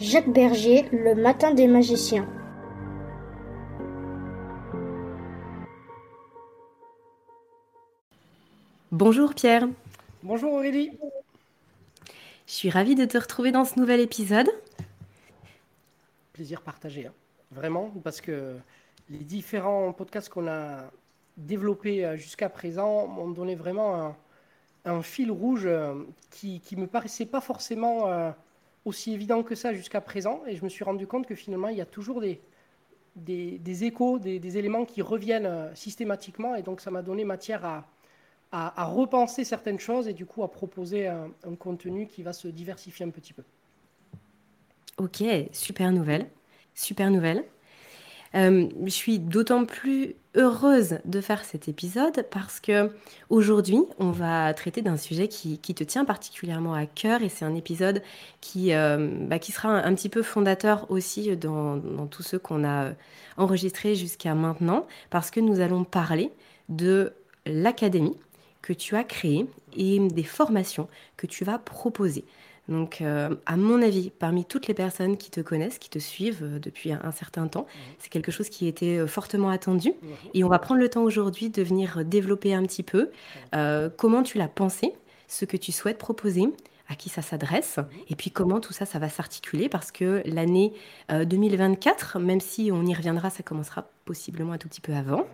Jacques Berger, Le matin des magiciens. Bonjour Pierre. Bonjour Aurélie. Je suis ravie de te retrouver dans ce nouvel épisode. Plaisir partagé, hein. vraiment, parce que les différents podcasts qu'on a développés euh, jusqu'à présent m'ont donné vraiment un, fil rouge euh, qui ne me paraissait pas forcément euh, aussi évident que ça jusqu'à présent. Et je me suis rendu compte que finalement, il y a toujours des, des, échos, des, éléments qui reviennent euh, systématiquement. Et donc, ça m'a donné matière à, à, repenser certaines choses et du coup à proposer un, un contenu qui va se diversifier un petit peu. Ok, super nouvelle. Super nouvelle. Euh, je suis d'autant plus heureuse de faire cet épisode parce que aujourd'hui, on va traiter d'un sujet qui, te tient particulièrement à cœur et c'est un épisode qui, euh, bah, sera un, petit peu fondateur aussi dans, dans tout ce qu'on a enregistré jusqu'à maintenant parce que nous allons parler de l'académie que tu as créée et des formations que tu vas proposer. Donc, euh, à mon avis, parmi toutes les personnes qui te connaissent, qui te suivent euh, depuis un, certain temps, mhm. c'est quelque chose qui était euh, fortement attendu. Mhm. Et on va prendre le temps aujourd'hui de venir développer un petit peu comment tu l'as pensé, ce que tu souhaites proposer, à qui ça s'adresse, et puis comment tout ça, ça va s'articuler, parce que l'année 2024, euh, même si on y reviendra, ça commencera possiblement un tout petit peu avant,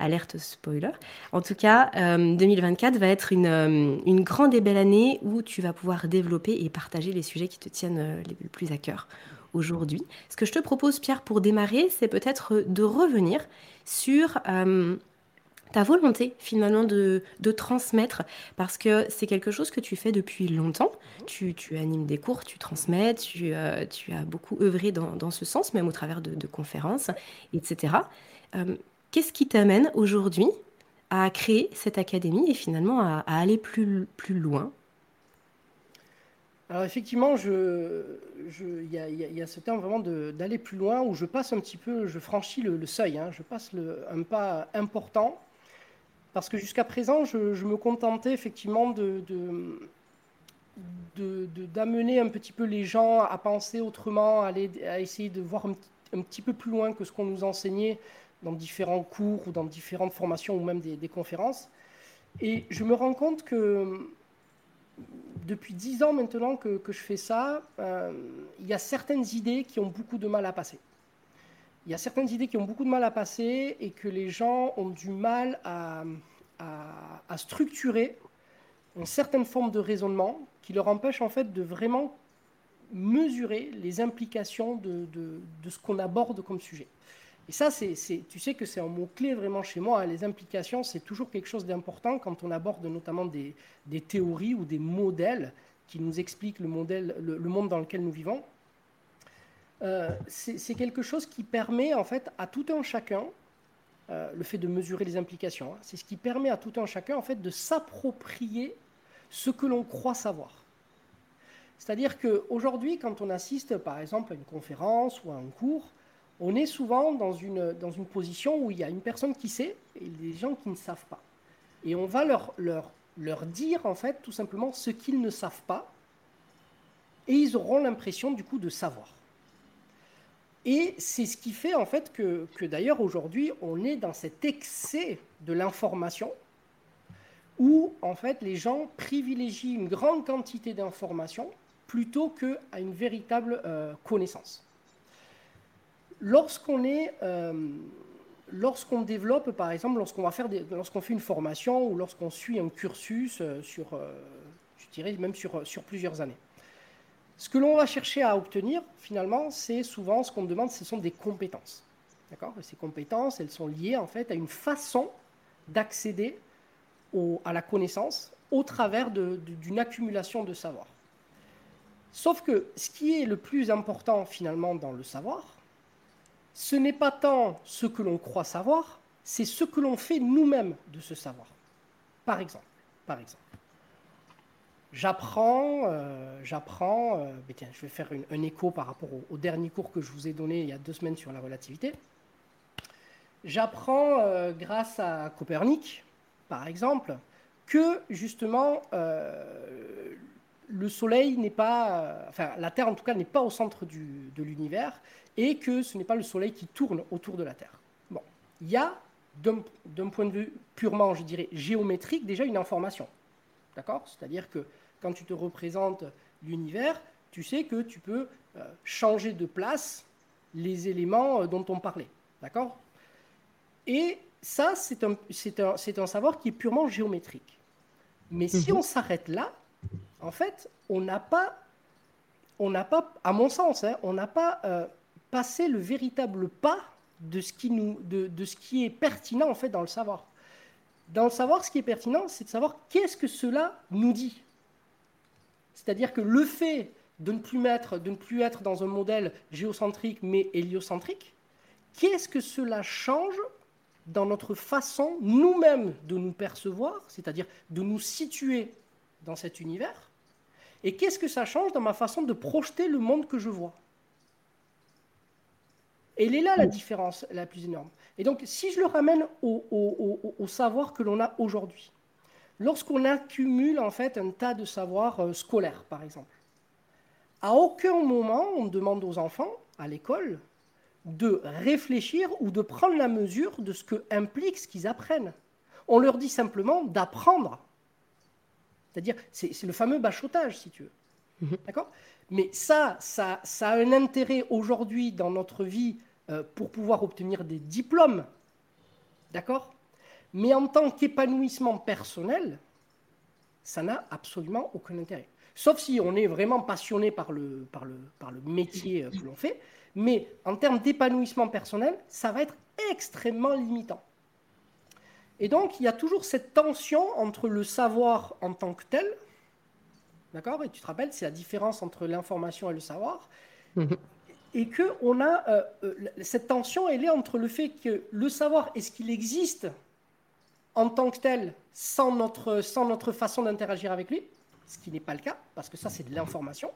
alerte spoiler. En tout cas, 2024 euh, va être une, euh, une, grande et belle année où tu vas pouvoir développer et partager les sujets qui te tiennent le plus à cœur aujourd'hui. Ce que je te propose, Pierre, pour démarrer, c'est peut-être de revenir sur ta volonté finalement de, transmettre, parce que c'est quelque chose que tu fais depuis longtemps. Tu, animes des cours, tu transmets, tu, euh, tu as beaucoup œuvré dans, ce sens, même au travers de, conférences, etc. Euh, qu'est-ce qui t'amène aujourd'hui à créer cette académie et finalement à, aller plus, plus loin? Alors effectivement, il je, y, a, y, a ce terme vraiment d'aller plus loin où je passe un petit peu, je franchis le, seuil, hein. je passe le, un pas important parce que jusqu'à présent, je, me contentais effectivement d'amener un petit peu les gens à penser autrement, à, aller, essayer de voir un, petit peu plus loin que ce qu'on nous enseignait dans différents cours ou dans différentes formations ou même des, conférences. Et je me rends compte que depuis dix ans maintenant que, je fais ça, euh, il y a certaines idées qui ont beaucoup de mal à passer. Il y a certaines idées qui ont beaucoup de mal à passer et que les gens ont du mal à, structurer une certaine forme de raisonnement qui leur empêche en fait de vraiment mesurer les implications de, ce qu'on aborde comme sujet. Et ça, c'est, tu sais que c'est un mot-clé vraiment chez moi. Hein. Les implications, c'est toujours quelque chose d'important quand on aborde notamment des, théories ou des modèles qui nous expliquent le monde dans lequel nous vivons. Euh, c'est quelque chose qui permet en fait à tout un chacun, euh, le fait de mesurer les implications, hein, c'est ce qui permet à tout un chacun en fait de s'approprier ce que l'on croit savoir. C'est-à-dire qu'aujourd'hui, quand on assiste par exemple à une conférence ou à un cours, on est souvent dans une, position où il y a une personne qui sait et des gens qui ne savent pas. Et on va leur, leur, leur dire en fait tout simplement ce qu'ils ne savent pas et ils auront l'impression du coup de savoir. Et c'est ce qui fait en fait que, d'ailleurs aujourd'hui on est dans cet excès de l'information où en fait les gens privilégient une grande quantité d'informations plutôt qu'à une véritable euh, connaissance. Lorsqu'on est, euh, lorsqu'on développe, par exemple, lorsqu'on va faire, lorsqu'on fait une formation ou lorsqu'on suit un cursus euh, sur, je dirais même sur, sur plusieurs années, ce que l'on va chercher à obtenir, finalement, c'est souvent ce qu'on demande, ce sont des compétences. D'accord? Ces compétences, elles sont liées en fait à une façon d'accéder à la connaissance au travers d'une accumulation de savoir. Sauf que ce qui est le plus important finalement dans le savoir, ce n'est pas tant ce que l'on croit savoir, c'est ce que l'on fait nous-mêmes de ce savoir. Par exemple, par exemple, J'apprends, euh, j'apprends, euh, je vais faire un écho par rapport au, dernier cours que je vous ai donné il y a deux semaines sur la relativité. J'apprends euh, grâce à Copernic, par exemple, que justement le Soleil n'est pas, enfin la Terre en tout cas n'est pas au centre de l'univers et que ce n'est pas le Soleil qui tourne autour de la Terre. Bon, il y a d'un point de vue purement, je dirais, géométrique déjà une information. D'accord? C'est-à-dire que quand tu te représentes l'univers, tu sais que tu peux euh, changer de place les éléments euh, dont on parlait. D'accord? Et ça, c'est un, un, un, savoir qui est purement géométrique. Mais si mhm. on s'arrête là, en fait, on n'a pas, on n'a pas, à mon sens, hein, on n'a pas euh, passé le véritable pas de ce, qui nous, de, de ce qui est pertinent en fait dans le savoir. Dans le savoir, ce qui est pertinent, c'est de savoir qu'est-ce que cela nous dit. C'est-à-dire que le fait de ne plus mettre, de ne plus être dans un modèle géocentrique mais héliocentrique, qu'est-ce que cela change dans notre façon nous-mêmes de nous percevoir, c'est-à-dire de nous situer dans cet univers, et qu'est-ce que ça change dans ma façon de projeter le monde que je vois? Et elle est là la différence la plus énorme. Et donc, si je le ramène au savoir que l'on a aujourd'hui, lorsqu'on accumule en fait un tas de savoirs euh, scolaires, par exemple. À aucun moment on demande aux enfants à l'école de réfléchir ou de prendre la mesure de ce que implique ce qu'ils apprennent. On leur dit simplement d'apprendre. C'est-à-dire, c'est le fameux bachotage, si tu veux. Mhm. D'accord? Mais ça, ça, ça, a un intérêt aujourd'hui dans notre vie pour pouvoir obtenir des diplômes. D'accord? Mais en tant qu'épanouissement personnel, ça n'a absolument aucun intérêt. Sauf si on est vraiment passionné par le, par le, par le métier euh, que l'on fait. Mais en termes d'épanouissement personnel, ça va être extrêmement limitant. Et donc, il y a toujours cette tension entre le savoir en tant que tel, d'accord? Et tu te rappelles, c'est la différence entre l'information et le savoir. Et que on a euh, euh, cette tension, elle est entre le fait que le savoir, est-ce qu'il existe en tant que tel sans notre, sans notre façon d'interagir avec lui, ce qui n'est pas le cas, parce que ça, c'est de l'information.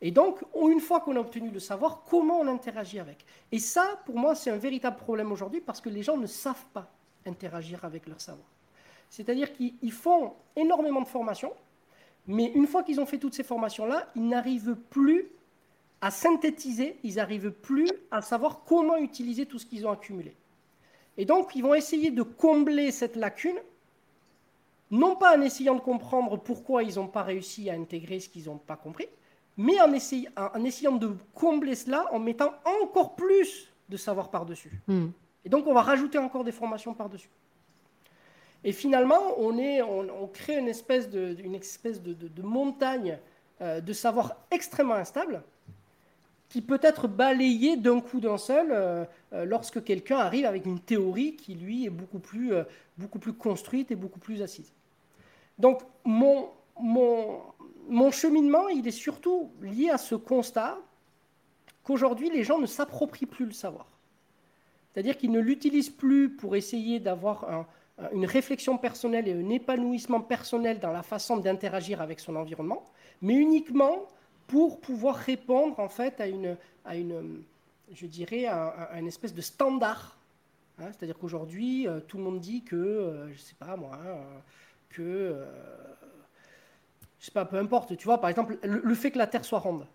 Et donc, une fois qu'on a obtenu le savoir, comment on interagit avec? Et ça, pour moi, c'est un véritable problème aujourd'hui, parce que les gens ne savent pas interagir avec leur savoir. C'est-à-dire qu'ils font énormément de formations, mais une fois qu'ils ont fait toutes ces formations-là, ils n'arrivent plus à synthétiser, ils n'arrivent plus à savoir comment utiliser tout ce qu'ils ont accumulé. Et donc, ils vont essayer de combler cette lacune, non pas en essayant de comprendre pourquoi ils n'ont pas réussi à intégrer ce qu'ils n'ont pas compris, mais en, essayant de combler cela en mettant encore plus de savoir par-dessus. Hmm. Et donc, on va rajouter encore des formations par-dessus. Et finalement, on, est, on, crée une espèce de, une espèce de, montagne euh, de savoir extrêmement instable qui peut être balayée d'un coup d'un seul euh, euh, lorsque quelqu'un arrive avec une théorie qui, lui, est beaucoup plus, beaucoup plus construite et beaucoup plus assise. Donc, mon, mon, mon cheminement, il est surtout lié à ce constat qu'aujourd'hui, les gens ne s'approprient plus le savoir. C'est-à-dire qu'ils ne l'utilisent plus pour essayer d'avoir une réflexion personnelle et un épanouissement personnel dans la façon d'interagir avec son environnement, mais uniquement pour pouvoir répondre en fait à une, à une je dirais, espèce de standard. Hein. C'est-à-dire qu'aujourd'hui, euh, tout le monde dit que, euh, je ne sais pas moi, euh, que je sais pas, peu importe, tu vois, par exemple, le, fait que la Terre soit ronde.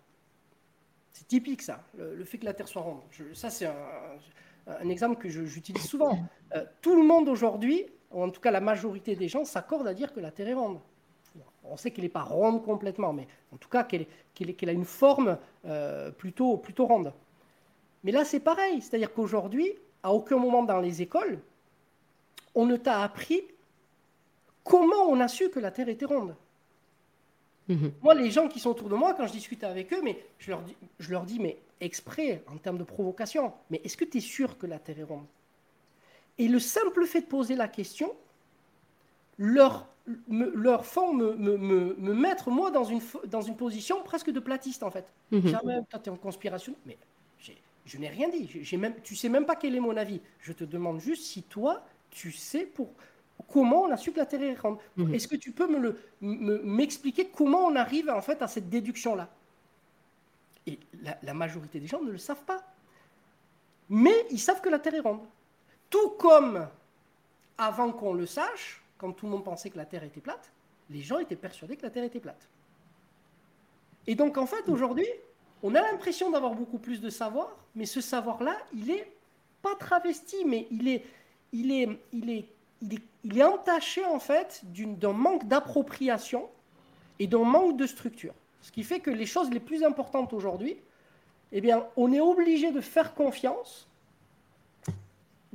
C'est typique ça, le, fait que la Terre soit ronde. ça, c'est un, exemple que j'utilise souvent. Euh, tout le monde aujourd'hui, ou en tout cas la majorité des gens, s'accordent à dire que la Terre est ronde. On sait qu'elle n'est pas ronde complètement, mais en tout cas qu'elle a une forme euh, plutôt, plutôt ronde. Mais là, c'est pareil. C'est-à-dire qu'aujourd'hui, à aucun moment dans les écoles, on ne t'a appris comment on a su que la Terre était ronde. Mhm. Moi, les gens qui sont autour de moi, quand je discute avec eux, mais je leur dis, je leur dis mais exprès, en termes de provocation, mais est-ce que tu es sûr que la Terre est ronde? Et le simple fait de poser la question leur, me, leur font me, me, me, mettre, moi, dans une, dans une position presque de platiste, en fait. Mhm. Jamais, toi, tu es en conspiration. Mais je n'ai rien dit. J'ai même, tu sais même pas quel est mon avis. Je te demande juste si toi, tu sais pour comment on a su que la Terre est ronde. Mhm. Est-ce que tu peux me m'expliquer comment on arrive en fait à cette déduction-là? Et la, majorité des gens ne le savent pas. Mais ils savent que la Terre est ronde. Tout comme avant qu'on le sache, quand tout le monde pensait que la Terre était plate, les gens étaient persuadés que la Terre était plate. Et donc en fait, aujourd'hui, on a l'impression d'avoir beaucoup plus de savoir, mais ce savoir-là, il est pas travesti, mais il est, il est, il est il est, entaché en fait d'un manque d'appropriation et d'un manque de structure. Ce qui fait que les choses les plus importantes aujourd'hui, eh bien, on est obligé de faire confiance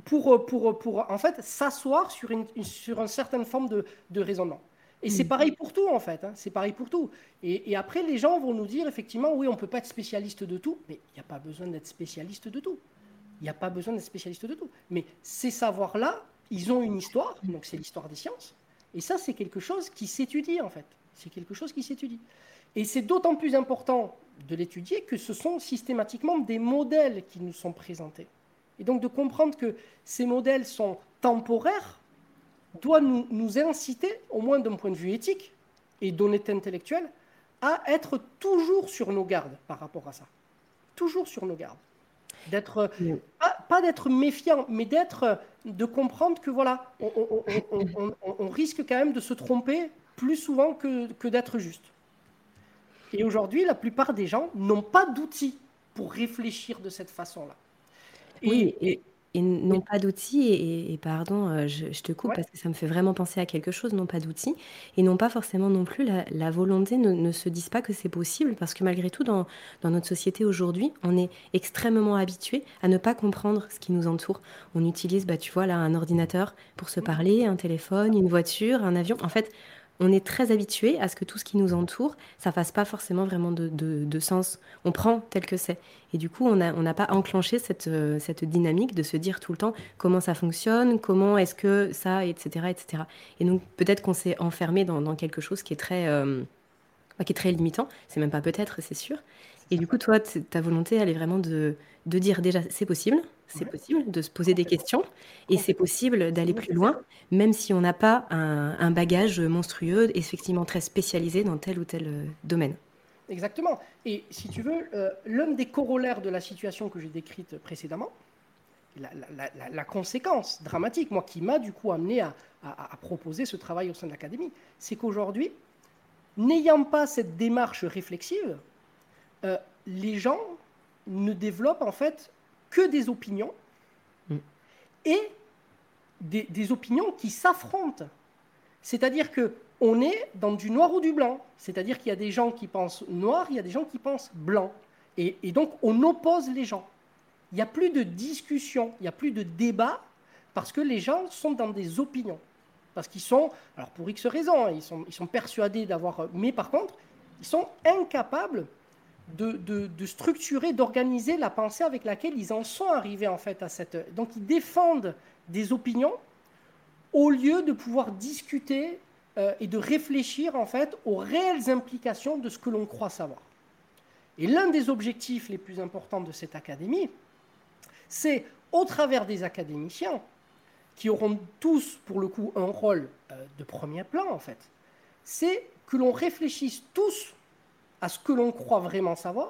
pour, pour, pour en fait, s'asseoir sur une, sur une certaine forme de, de raisonnement. Et c'est mm. pareil pour tout, en fait. Hein. C'est pareil pour tout. Et, et, après, les gens vont nous dire, effectivement, oui, on ne peut pas être spécialiste de tout, mais il n'y a pas besoin d'être spécialiste de tout. Il n'y a pas besoin d'être spécialiste de tout. Mais ces savoirs-là, ils ont une histoire, donc c'est l'histoire des sciences. Et ça, c'est quelque chose qui s'étudie, en fait. C'est quelque chose qui s'étudie. Et c'est d'autant plus important de l'étudier que ce sont systématiquement des modèles qui nous sont présentés. Et donc de comprendre que ces modèles sont temporaires doit nous, nous inciter, au moins d'un point de vue éthique et d'honnêteté intellectuelle, à être toujours sur nos gardes par rapport à ça. Toujours sur nos gardes. D'être pas, d'être méfiant, mais d'être de comprendre que voilà, on, risque quand même de se tromper plus souvent que, que d'être juste. Et aujourd'hui, la plupart des gens n'ont pas d'outils pour réfléchir de cette façon-là. Oui, et, et n'ont pas d'outils et pardon, euh, je te coupe parce que ça me fait vraiment penser à quelque chose, n'ont pas d'outils et n'ont pas forcément non plus la volonté, ne se disent pas que c'est possible parce que malgré tout dans dans notre société aujourd'hui, on est extrêmement habitué à ne pas comprendre ce qui nous entoure. On utilise, bah, tu vois là, un ordinateur pour se parler, un téléphone, une voiture, un avion. En fait, on est très habitué à ce que tout ce qui nous entoure, ça fasse pas forcément vraiment de, sens. On prend tel que c'est. Et du coup, on n'a pas enclenché cette, euh, cette dynamique de se dire tout le temps comment ça fonctionne, comment est-ce que ça, etc. etc. Et donc, peut-être qu'on s'est enfermé dans, quelque chose qui est très, euh, qui est très limitant. C'est même pas peut-être, c'est sûr. Et du coup, toi, ta volonté, elle est vraiment de, de dire déjà, c'est possible, c'est possible de se poser des questions et c'est possible d'aller plus loin, même si on n'a pas un, bagage monstrueux, effectivement très spécialisé dans tel ou tel euh, domaine. Exactement. Et si tu veux, euh, l'un des corollaires de la situation que j'ai décrite précédemment, la, conséquence dramatique, moi, qui m'a du coup amené à, proposer ce travail au sein de l'académie, c'est qu'aujourd'hui, n'ayant pas cette démarche réflexive, euh, les gens ne développent en fait que des opinions mm. et des, opinions qui s'affrontent. C'est-à-dire que on est dans du noir ou du blanc. C'est-à-dire qu'il y a des gens qui pensent noir, il y a des gens qui pensent blanc. Et, donc, on oppose les gens. Il n'y a plus de discussion, il n'y a plus de débat, parce que les gens sont dans des opinions. Parce qu'ils sont, alors pour X raisons, hein, ils sont, ils sont persuadés d'avoir... Mais par contre, ils sont incapables de, structurer, d'organiser la pensée avec laquelle ils en sont arrivés en fait à cette... Donc ils défendent des opinions au lieu de pouvoir discuter euh, et de réfléchir en fait aux réelles implications de ce que l'on croit savoir. Et l'un des objectifs les plus importants de cette académie, c'est au travers des académiciens, qui auront tous pour le coup un rôle euh, de premier plan en fait, c'est que l'on réfléchisse tous à ce que l'on croit vraiment savoir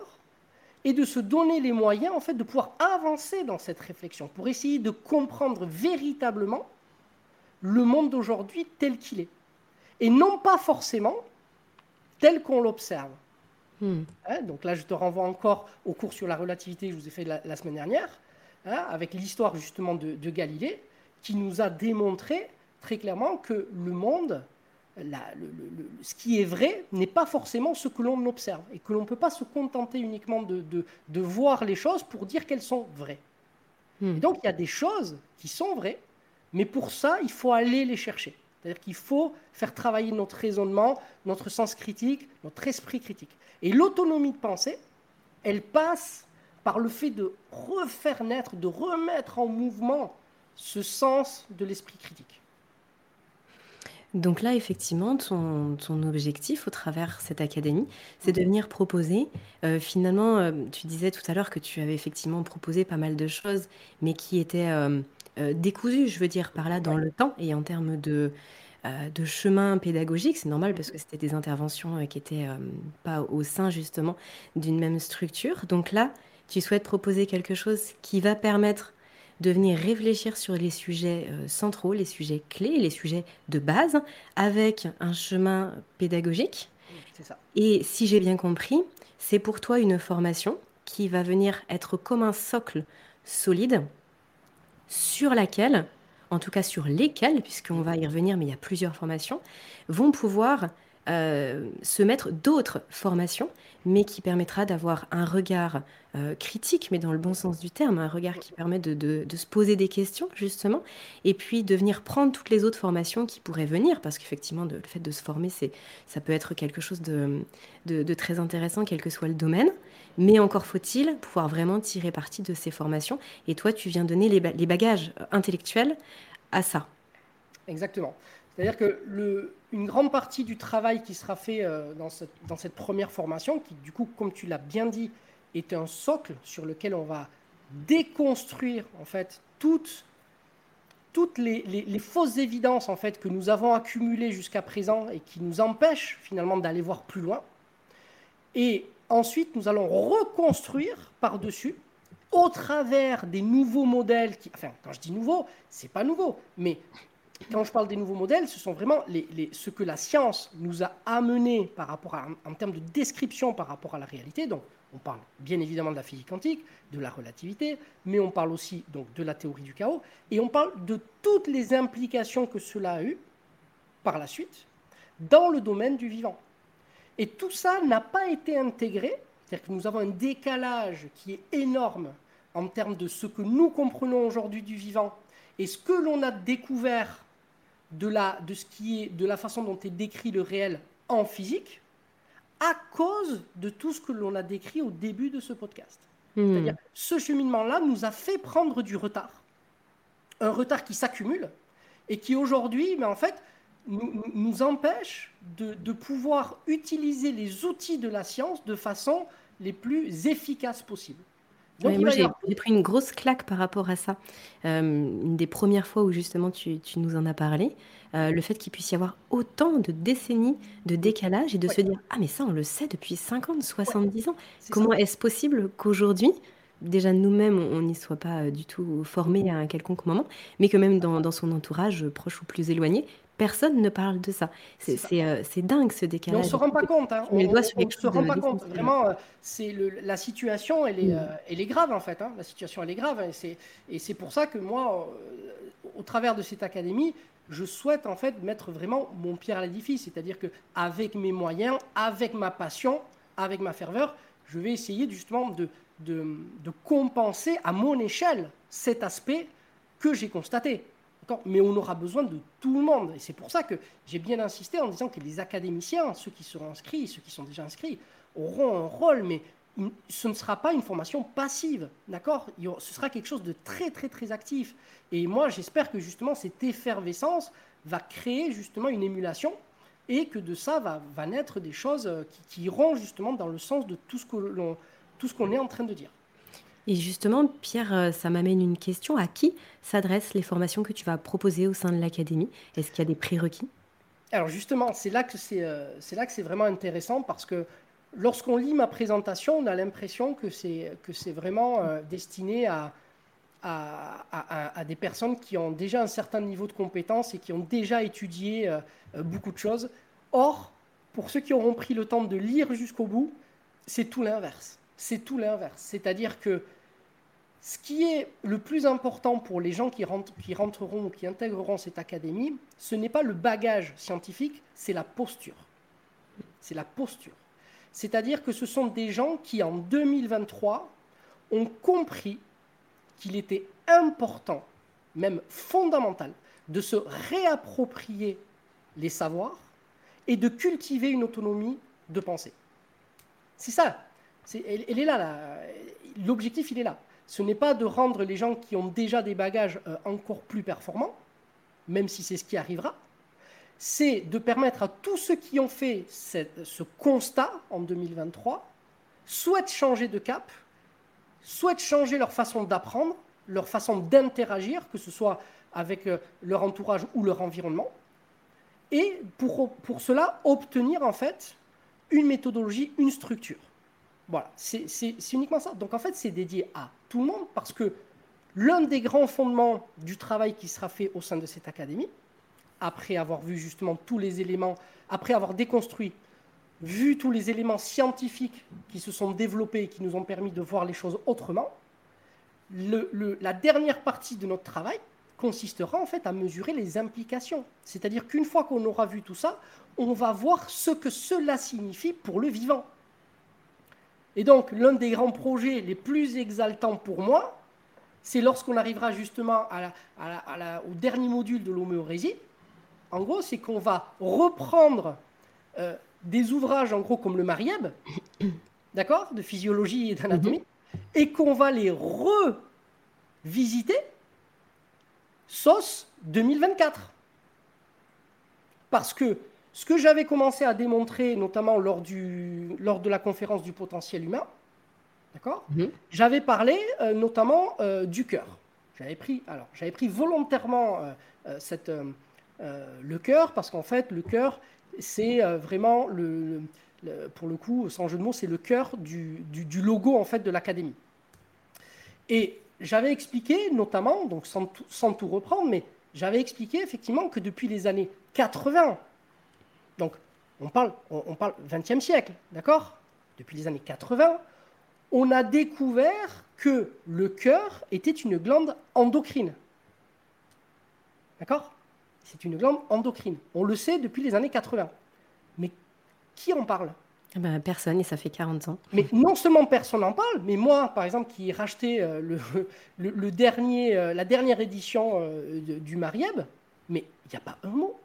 et de se donner les moyens en fait de pouvoir avancer dans cette réflexion pour essayer de comprendre véritablement le monde d'aujourd'hui tel qu'il est et non pas forcément tel qu'on l'observe. Hmm. Hein, donc là, je te renvoie encore au cours sur la relativité que je vous ai fait la, semaine dernière, hein, avec l'histoire justement de, Galilée, qui nous a démontré très clairement que le monde, ce qui est vrai, n'est pas forcément ce que l'on observe, et que l'on ne peut pas se contenter uniquement de, de, voir les choses pour dire qu'elles sont vraies. Hmm. Et donc, il y a des choses qui sont vraies, mais pour ça, il faut aller les chercher. C'est-à-dire qu'il faut faire travailler notre raisonnement, notre sens critique, notre esprit critique. Et l'autonomie de pensée, elle passe par le fait de refaire naître, de remettre en mouvement ce sens de l'esprit critique. Donc là, effectivement, ton, objectif au travers cette académie, c'est de venir proposer, euh, finalement, euh, tu disais tout à l'heure que tu avais effectivement proposé pas mal de choses, mais qui étaient... Euh, euh, décousu, je veux dire, par là, dans le temps et en termes de, de chemin pédagogique. C'est normal parce que c'était des interventions qui étaient pas au sein justement d'une même structure. Donc là, tu souhaites proposer quelque chose qui va permettre de venir réfléchir sur les sujets centraux, les sujets clés, les sujets de base, avec un chemin pédagogique. Et si j'ai bien compris, c'est pour toi une formation qui va venir être comme un socle solide sur laquelle, en tout cas sur lesquelles, puisqu'on va y revenir, mais il y a plusieurs formations, vont pouvoir euh, se mettre d'autres formations, mais qui permettra d'avoir un regard euh, critique, mais dans le bon sens du terme, un regard qui permet de, se poser des questions, justement, et puis de venir prendre toutes les autres formations qui pourraient venir, parce qu'effectivement, le fait de se former, c'est, ça peut être quelque chose de, très intéressant, quel que soit le domaine, mais encore faut-il pouvoir vraiment tirer parti de ces formations, et toi, tu viens donner les, les bagages intellectuels à ça. Exactement. C'est-à-dire que une grande partie du travail qui sera fait euh, dans, cette, première formation, qui du coup, comme tu l'as bien dit, est un socle sur lequel on va déconstruire en fait toutes, les, fausses évidences en fait que nous avons accumulées jusqu'à présent et qui nous empêchent finalement d'aller voir plus loin. Et ensuite, nous allons reconstruire par-dessus au travers des nouveaux modèles enfin, quand je dis nouveau, c'est pas nouveau, mais quand je parle des nouveaux modèles, ce sont vraiment ce que la science nous a amené par rapport à, en termes de description par rapport à la réalité. Donc, on parle bien évidemment de la physique quantique, de la relativité, mais on parle aussi donc de la théorie du chaos, et on parle de toutes les implications que cela a eu par la suite dans le domaine du vivant. Et tout ça n'a pas été intégré, c'est-à-dire que nous avons un décalage qui est énorme en termes de ce que nous comprenons aujourd'hui du vivant et ce que l'on a découvert de la, de ce qui est, de la façon dont est décrit le réel en physique à cause de tout ce que l'on a décrit au début de ce podcast. Hmm. C'est-à-dire, ce cheminement-là nous a fait prendre du retard, un retard qui s'accumule et qui aujourd'hui, mais en fait, nous, nous empêche de, de, pouvoir utiliser les outils de la science de façon les plus efficaces possibles moi, j'ai pris une grosse claque par rapport à ça. Euh, une des premières fois où justement tu, tu nous en as parlé, euh, le fait qu'il puisse y avoir autant de décennies de décalage et de se dire Ah, mais ça, on le sait depuis 50, 70 ans. Comment est-ce possible qu'aujourd'hui, déjà nous-mêmes, on n'y soit pas euh, du tout formés à un quelconque moment, mais que même dans, dans son entourage, proche ou plus éloigné, personne ne parle de ça. C'est euh, dingue ce décalage. on ne se rend pas compte. Hein. On ne se rend pas compte. Vraiment, euh, c'est la situation, elle est, mm. euh, elle est grave en fait. Hein. La situation, elle est grave. Et c'est pour ça que moi, au travers de cette académie, je souhaite en fait mettre vraiment mon pierre à l'édifice, c'est-à-dire que avec mes moyens, avec ma passion, avec ma ferveur, je vais essayer justement de, de, compenser à mon échelle cet aspect que j'ai constaté. Mais on aura besoin de tout le monde. Et c'est pour ça que j'ai bien insisté en disant que les académiciens, ceux qui seront inscrits, ceux qui sont déjà inscrits, auront un rôle, mais ce ne sera pas une formation passive, d'accord? Ce sera quelque chose de très, très, très actif. Et moi, j'espère que justement, cette effervescence va créer justement une émulation et que de ça va, naître des choses euh, qui, iront justement dans le sens de tout ce qu'on est en train de dire. Et justement, Pierre, euh, ça m'amène une question. À qui s'adressent les formations que tu vas proposer au sein de l'Académie? Est-ce qu'il y a des prérequis? Alors justement, c'est là que c'est euh, là que c'est vraiment intéressant parce que lorsqu'on lit ma présentation, on a l'impression que c'est vraiment destiné à, à, des personnes qui ont déjà un certain niveau de compétence et qui ont déjà étudié euh, euh, beaucoup de choses. Or, pour ceux qui auront pris le temps de lire jusqu'au bout, c'est tout l'inverse. C'est tout l'inverse. C'est-à-dire que ce qui est le plus important pour les gens qui, rentreront ou qui intégreront cette académie, ce n'est pas le bagage scientifique, c'est la posture. C'est la posture. C'est-à-dire que ce sont des gens qui, en 2023, ont compris qu'il était important, même fondamental, de se réapproprier les savoirs et de cultiver une autonomie de pensée. C'est ça. elle, est là. L'objectif, il est là. Ce n'est pas de rendre les gens qui ont déjà des bagages euh, encore plus performants, même si c'est ce qui arrivera. C'est de permettre à tous ceux qui ont fait ce constat en 2023, soit de changer de cap, souhaitent changer leur façon d'apprendre, leur façon d'interagir, que ce soit avec euh, leur entourage ou leur environnement, et pour, pour cela obtenir en fait une méthodologie, une structure. Voilà, c'est uniquement ça. Donc en fait, c'est dédié à tout le monde parce que l'un des grands fondements du travail qui sera fait au sein de cette académie, après avoir vu justement tous les éléments, après avoir déconstruit vu tous les éléments scientifiques qui se sont développés et qui nous ont permis de voir les choses autrement, la dernière partie de notre travail consistera en fait à mesurer les implications. C'est-à-dire qu'une fois qu'on aura vu tout ça, on va voir ce que cela signifie pour le vivant. Et donc, l'un des grands projets les plus exaltants pour moi, c'est lorsqu'on arrivera justement au dernier module de l'homéorésie. En gros, c'est qu'on va reprendre euh, des ouvrages, en gros, comme le Marieb, d'accord, de physiologie et d'anatomie, et qu'on va les revisiter sauce 2024. Parce que ce que j'avais commencé à démontrer, notamment lors, du, lors de la conférence du potentiel humain, d'accord mhm. J'avais parlé euh, notamment euh, du cœur. J'avais pris, alors, j'avais pris volontairement euh, cette, le cœur parce qu'en fait, le cœur, c'est vraiment, le, pour le coup, sans jeu de mots, c'est le cœur du, logo en fait de l'académie. Et j'avais expliqué, notamment, donc sans, tout reprendre, mais j'avais expliqué effectivement que depuis les années 80, donc on parle, on, parle 20e siècle, d'accord? Depuis les années 80, on a découvert que le cœur était une glande endocrine. D'accord? C'est une glande endocrine. On le sait depuis les années 80. Mais qui en parle? Eh ben, Personne, et ça fait 40 ans. Mais non seulement personne n'en parle, mais moi, par exemple, qui ai racheté euh, le, dernier, euh, la dernière édition euh, du Marieb, mais il n'y a pas un mot.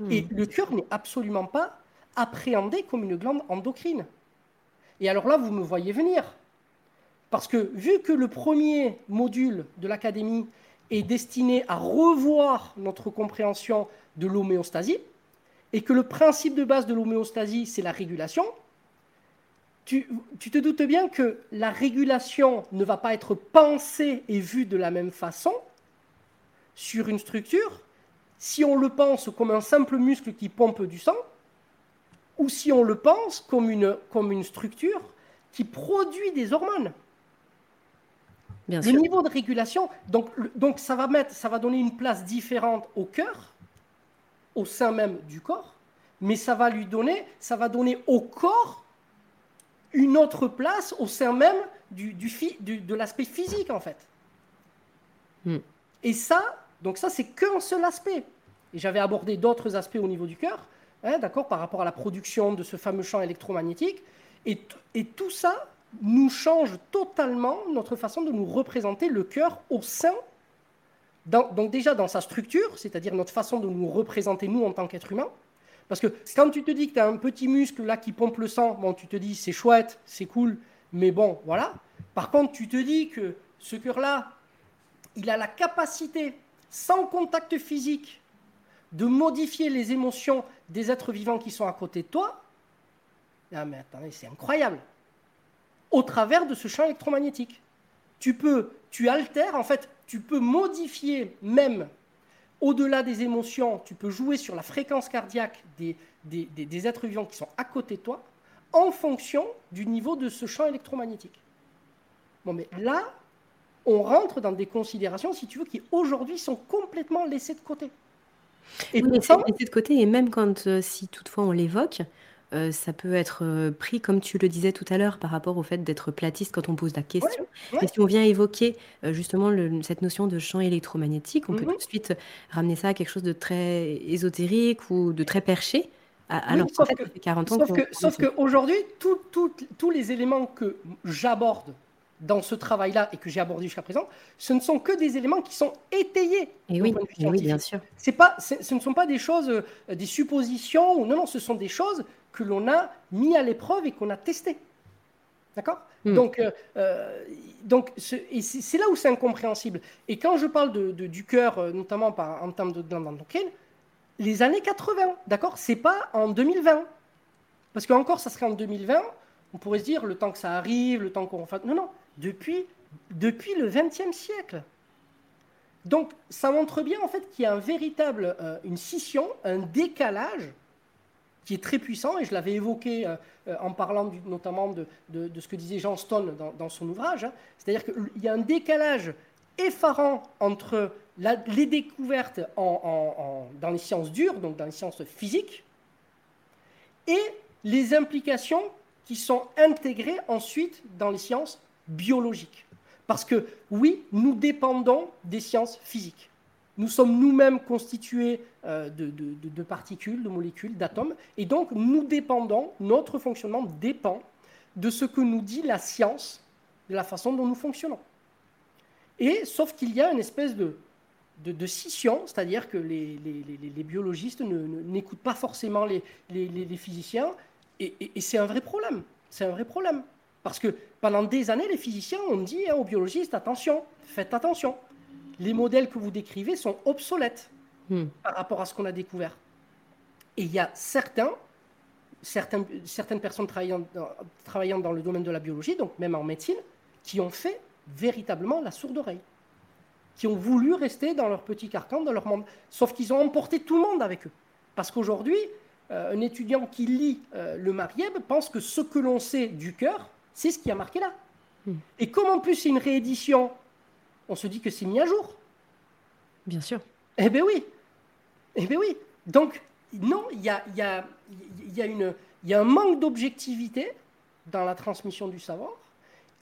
Hmm. Et le cœur n'est absolument pas appréhendé comme une glande endocrine. Et alors là, vous me voyez venir. Parce que vu que le premier module de l'académie est destiné à revoir notre compréhension de l'homéostasie, et que le principe de base de l'homéostasie, c'est la régulation, tu, te doutes bien que la régulation ne va pas être pensée et vue de la même façon sur une structure si on le pense comme un simple muscle qui pompe du sang, ou si on le pense comme une, comme une structure qui produit des hormones le niveau de régulation, donc, donc ça, va mettre, ça va donner une place différente au cœur, au sein même du corps, mais ça va lui donner, ça va donner au corps une autre place au sein même du, du, de l'aspect physique en fait. Hmm. Et ça, Donc ça, c'est qu'un seul aspect. Et j'avais abordé d'autres aspects au niveau du cœur, hein, d'accord, par rapport à la production de ce fameux champ électromagnétique. Et, et tout ça nous change totalement notre façon de nous représenter le cœur au sein, donc déjà dans sa structure, c'est-à-dire notre façon de nous représenter nous en tant qu'être humain. Parce que quand tu te dis que tu as un petit muscle là qui pompe le sang, bon, tu te dis c'est chouette, c'est cool, mais bon, voilà. Par contre, tu te dis que ce cœur-là, il a la capacité, sans contact physique, de modifier les émotions des êtres vivants qui sont à côté de toi. Ah mais attendez, c'est incroyable. Au travers de ce champ électromagnétique. Tu peux, tu altères, en fait, tu peux modifier même au-delà des émotions, tu peux jouer sur la fréquence cardiaque des, des, êtres vivants qui sont à côté de toi en fonction du niveau de ce champ électromagnétique. Bon, mais là, on rentre dans des considérations, si tu veux, qui aujourd'hui sont complètement laissées de côté. Et oui, laissées de côté, et même quand, euh, si toutefois on l'évoque, euh, ça peut être euh, pris, comme tu le disais tout à l'heure, par rapport au fait d'être platiste quand on pose la question. Et si on vient évoquer justement cette notion de champ électromagnétique, on peut mmh tout de suite ramener ça à quelque chose de très ésotérique ou de très perché. Alors, sauf, que, 40 ans sauf, qu'aujourd'hui, tous les éléments que j'aborde dans ce travail-là et que j'ai abordé jusqu'à présent, ce ne sont que des éléments qui sont étayés. Et oui, oui, bien sûr. C'est pas, ce ne sont pas des choses, euh, des suppositions, ou non, non, ce sont des choses que l'on a mis à l'épreuve et qu'on a testées. D'accord? Hmm. Donc, euh, euh, donc c'est là où c'est incompréhensible. Et quand je parle de, du cœur, notamment par, en termes de les années 80, d'accord? C'est pas en 2020. Parce qu'encore, ça serait en 2020, on pourrait se dire le temps que ça arrive, le temps qu'on fasse. Non, non, depuis, le XXe siècle. Donc, ça montre bien en fait qu'il y a un véritable, euh, une scission, un décalage qui est très puissant, et je l'avais évoqué euh, euh, en parlant notamment de, ce que disait Jean Stone dans, son ouvrage, hein. c'est-à-dire qu'il y a un décalage effarant entre les découvertes dans les sciences dures, donc dans les sciences physiques, et les implications qui sont intégrées ensuite dans les sciences biologiques. Parce que oui, nous dépendons des sciences physiques. Nous sommes nous-mêmes constitués euh, de, particules, de molécules, d'atomes, et donc nous dépendons, notre fonctionnement dépend de ce que nous dit la science, de la façon dont nous fonctionnons. Et sauf qu'il y a une espèce de, de, scission, c'est-à-dire que les, biologistes n'écoutent pas forcément les, physiciens, et, c'est un vrai problème. C'est un vrai problème. Parce que pendant des années, les physiciens ont dit hein, aux biologistes, attention, faites attention. Les modèles que vous décrivez sont obsolètes hmm. par rapport à ce qu'on a découvert. Et il y a certains, certaines, certaines personnes travaillant dans, travaillant dans le domaine de la biologie, donc même en médecine, qui ont fait véritablement la sourde oreille. Qui ont voulu rester dans leur petit carcan, dans leur monde. Sauf qu'ils ont emporté tout le monde avec eux. Parce qu'aujourd'hui, euh, un étudiant qui lit euh, le Marieb pense que ce que l'on sait du cœur, c'est ce qui a marqué là. Hmm. Et comme en plus c'est une réédition, on se dit que c'est mis à jour. Bien sûr. Eh bien oui. Eh bien oui. Donc, non, il y a, y, a, y, a y a un manque d'objectivité dans la transmission du savoir.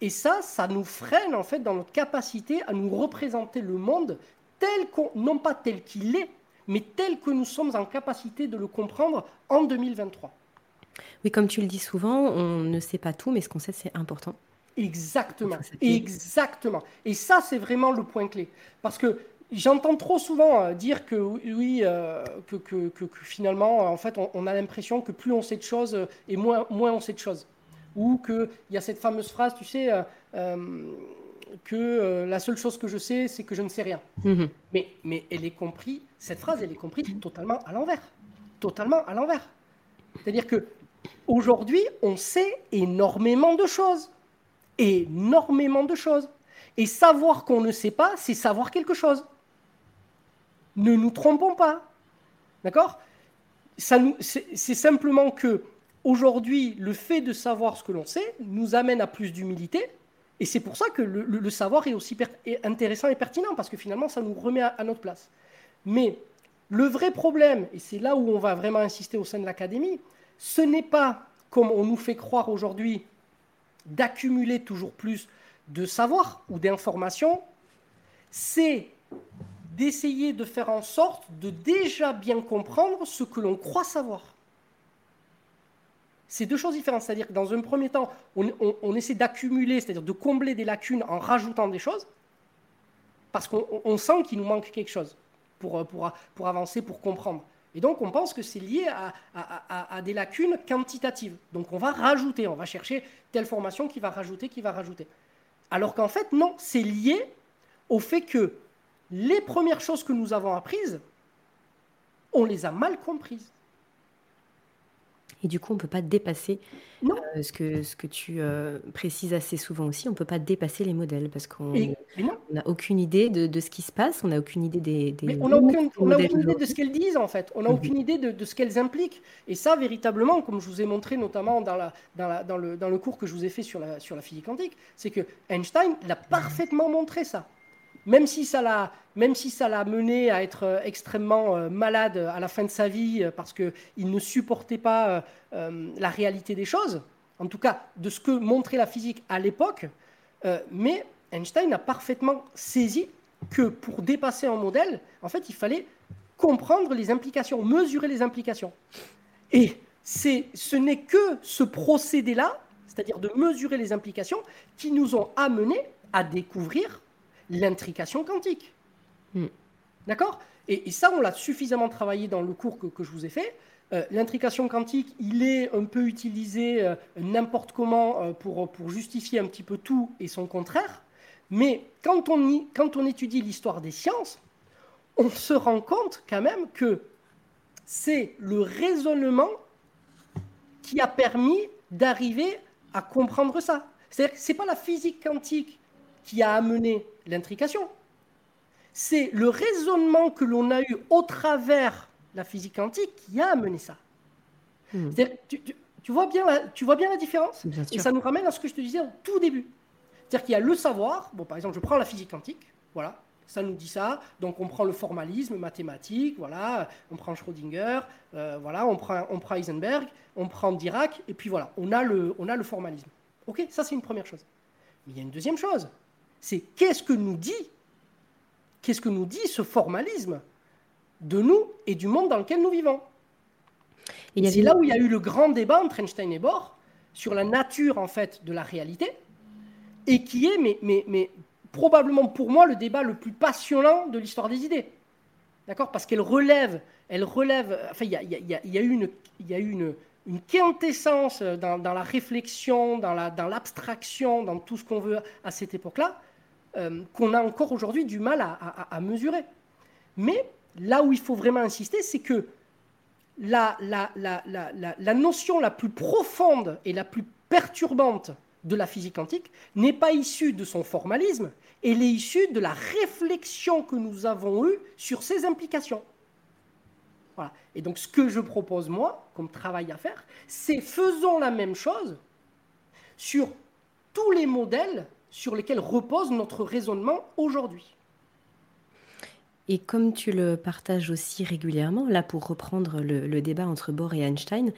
Et ça, ça nous freine en fait dans notre capacité à nous représenter le monde tel qu'on, non pas tel qu'il est, mais tel que nous sommes en capacité de le comprendre en 2023. Oui, comme tu le dis souvent, on ne sait pas tout, mais ce qu'on sait, c'est important. Exactement, exactement. Et ça, c'est vraiment le point clé. Parce que j'entends trop souvent euh, dire que oui, euh, que, que, que, finalement, en fait, on, a l'impression que plus on sait de choses euh, et moins, moins on sait de choses. Ou qu'il y a cette fameuse phrase, tu sais, que euh, la seule chose que je sais, c'est que je ne sais rien. Mhm. Mais, mais elle est comprise, cette phrase, elle est comprise totalement à l'envers. Totalement à l'envers. C'est-à-dire que aujourd'hui, on sait énormément de choses. Énormément de choses. Et savoir qu'on ne sait pas, c'est savoir quelque chose. Ne nous trompons pas. D'accord? C'est simplement que aujourd'hui, le fait de savoir ce que l'on sait nous amène à plus d'humilité, et c'est pour ça que le, savoir est aussi intéressant et pertinent, parce que finalement, ça nous remet à, notre place. Mais le vrai problème, et c'est là où on va vraiment insister au sein de l'académie, ce n'est pas, comme on nous fait croire aujourd'hui, d'accumuler toujours plus de savoir ou d'informations, c'est d'essayer de faire en sorte de déjà bien comprendre ce que l'on croit savoir. C'est deux choses différentes. C'est-à-dire que dans un premier temps, on, essaie d'accumuler, c'est-à-dire de combler des lacunes en rajoutant des choses, parce qu'on sent qu'il nous manque quelque chose pour, avancer, pour comprendre. Et donc, on pense que c'est lié à, des lacunes quantitatives. Donc, on va rajouter, on va chercher telle formation qui va rajouter, qui va rajouter. Alors qu'en fait, non, c'est lié au fait que les premières choses que nous avons apprises, on les a mal comprises. Et du coup, on ne peut pas dépasser euh, ce, que, ce que tu euh, précises assez souvent aussi, on ne peut pas dépasser les modèles parce qu'on n'a aucune idée de, ce qui se passe, on n'a aucune idée des... Mais on n'a aucune, idée de ce qu'elles disent en fait, on n'a mhm. aucune idée de, ce qu'elles impliquent. Et ça, véritablement, comme je vous ai montré notamment dans, la, dans, dans, le, dans le cours que je vous ai fait sur la, sur la physique quantique, c'est que Einstein l'a parfaitement montré ça même si ça l'a, même si ça l'a mené à être euh, extrêmement euh, malade à la fin de sa vie euh, parce qu'il ne supportait pas la réalité des choses, en tout cas de ce que montrait la physique à l'époque, mais Einstein a parfaitement saisi que pour dépasser un modèle, en fait, il fallait comprendre les implications, mesurer les implications. Et ce n'est que ce procédé-là, c'est-à-dire de mesurer les implications, qui nous ont amenés à découvrir l'intrication quantique. Hmm. D'accord? Et, ça, on l'a suffisamment travaillé dans le cours que, je vous ai fait. Euh, l'intrication quantique, il est un peu utilisé euh, n'importe comment euh, pour, pour justifier un petit peu tout et son contraire. Mais quand on, y, quand on étudie l'histoire des sciences, on se rend compte quand même que c'est le raisonnement qui a permis d'arriver à comprendre ça. C'est-à-dire que ce n'est pas la physique quantique qui a amené l'intrication. C'est le raisonnement que l'on a eu au travers la physique quantique qui a amené ça. Hmm. Tu, vois bien la, tu vois bien la différence Et ça nous ramène à ce que je te disais au tout début. C'est-à-dire qu'il y a le savoir. Bon, par exemple, je prends la physique quantique. Voilà, ça nous dit ça. Donc on prend le formalisme mathématique, voilà, on prend Schrödinger, euh, voilà, on prend, on prend Heisenberg, on prend Dirac, et puis voilà, on a le, on a le formalisme. Ok, ça c'est une première chose. Mais il y a une deuxième chose c'est qu'est-ce que nous dit Qu'est-ce que nous dit ce formalisme de nous et du monde dans lequel nous vivons C'est là où il y a eu le grand débat entre Einstein et Bohr sur la nature en fait de la réalité et qui est, mais, mais, mais probablement pour moi, le débat le plus passionnant de l'histoire des idées. D'accord? Parce qu'elle relève, elle relève, enfin, il y a, y, a, y a, eu une, y a eu une, une quintessence dans, dans, la réflexion, dans l'abstraction, dans, dans tout ce qu'on veut à cette époque-là, euh, qu'on a encore aujourd'hui du mal à, mesurer. Mais là où il faut vraiment insister, c'est que la, la, la, notion la plus profonde et la plus perturbante de la physique quantique n'est pas issue de son formalisme, elle est issue de la réflexion que nous avons eue sur ses implications. Voilà. Et donc ce que je propose moi, comme travail à faire, c'est faisons la même chose sur tous les modèles sur lesquels repose notre raisonnement aujourd'hui. Et comme tu le partages aussi régulièrement, là pour reprendre le, débat entre Bohr et Einstein,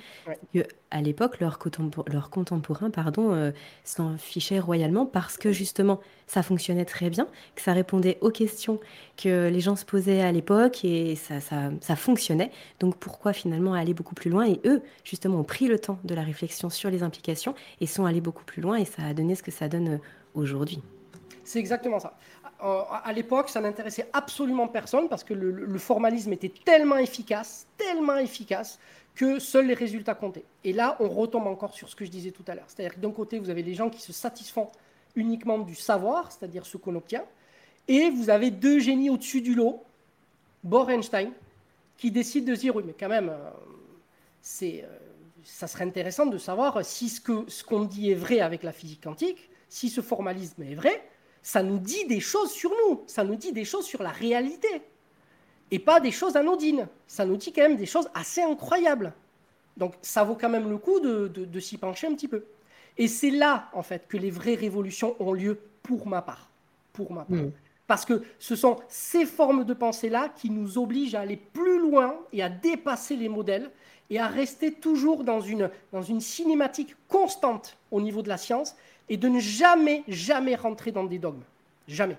à l'époque, leurs leur contemporains pardon, euh, s'en fichaient royalement parce que justement ça fonctionnait très bien, que ça répondait aux questions que les gens se posaient à l'époque et ça, ça, ça, fonctionnait. Donc pourquoi finalement aller beaucoup plus loin? Et eux, justement, ont pris le temps de la réflexion sur les implications et sont allés beaucoup plus loin et ça a donné ce que ça donne aujourd'hui. C'est exactement ça. Euh, à l'époque, ça n'intéressait absolument personne parce que le, formalisme était tellement efficace, tellement efficace, que seuls les résultats comptaient. Et là, on retombe encore sur ce que je disais tout à l'heure. C'est-à-dire que d'un côté, vous avez les gens qui se satisfont uniquement du savoir, c'est-à-dire ce qu'on obtient, et vous avez deux génies au-dessus du lot, Bohr et Einstein, qui décident de se dire, oui, mais quand même, euh, c'est, euh, ça serait intéressant de savoir si ce, ce qu'on dit est vrai avec la physique quantique, si ce formalisme est vrai, ça nous dit des choses sur nous, ça nous dit des choses sur la réalité. Et pas des choses anodines, ça nous dit quand même des choses assez incroyables. Donc ça vaut quand même le coup de, s'y pencher un petit peu. Et c'est là, en fait, que les vraies révolutions ont lieu pour ma part. Pour ma part. Hmm. Parce que ce sont ces formes de pensée-là qui nous obligent à aller plus loin et à dépasser les modèles et à rester toujours dans une, dans une cinématique constante au niveau de la science et de ne jamais, jamais rentrer dans des dogmes. Jamais.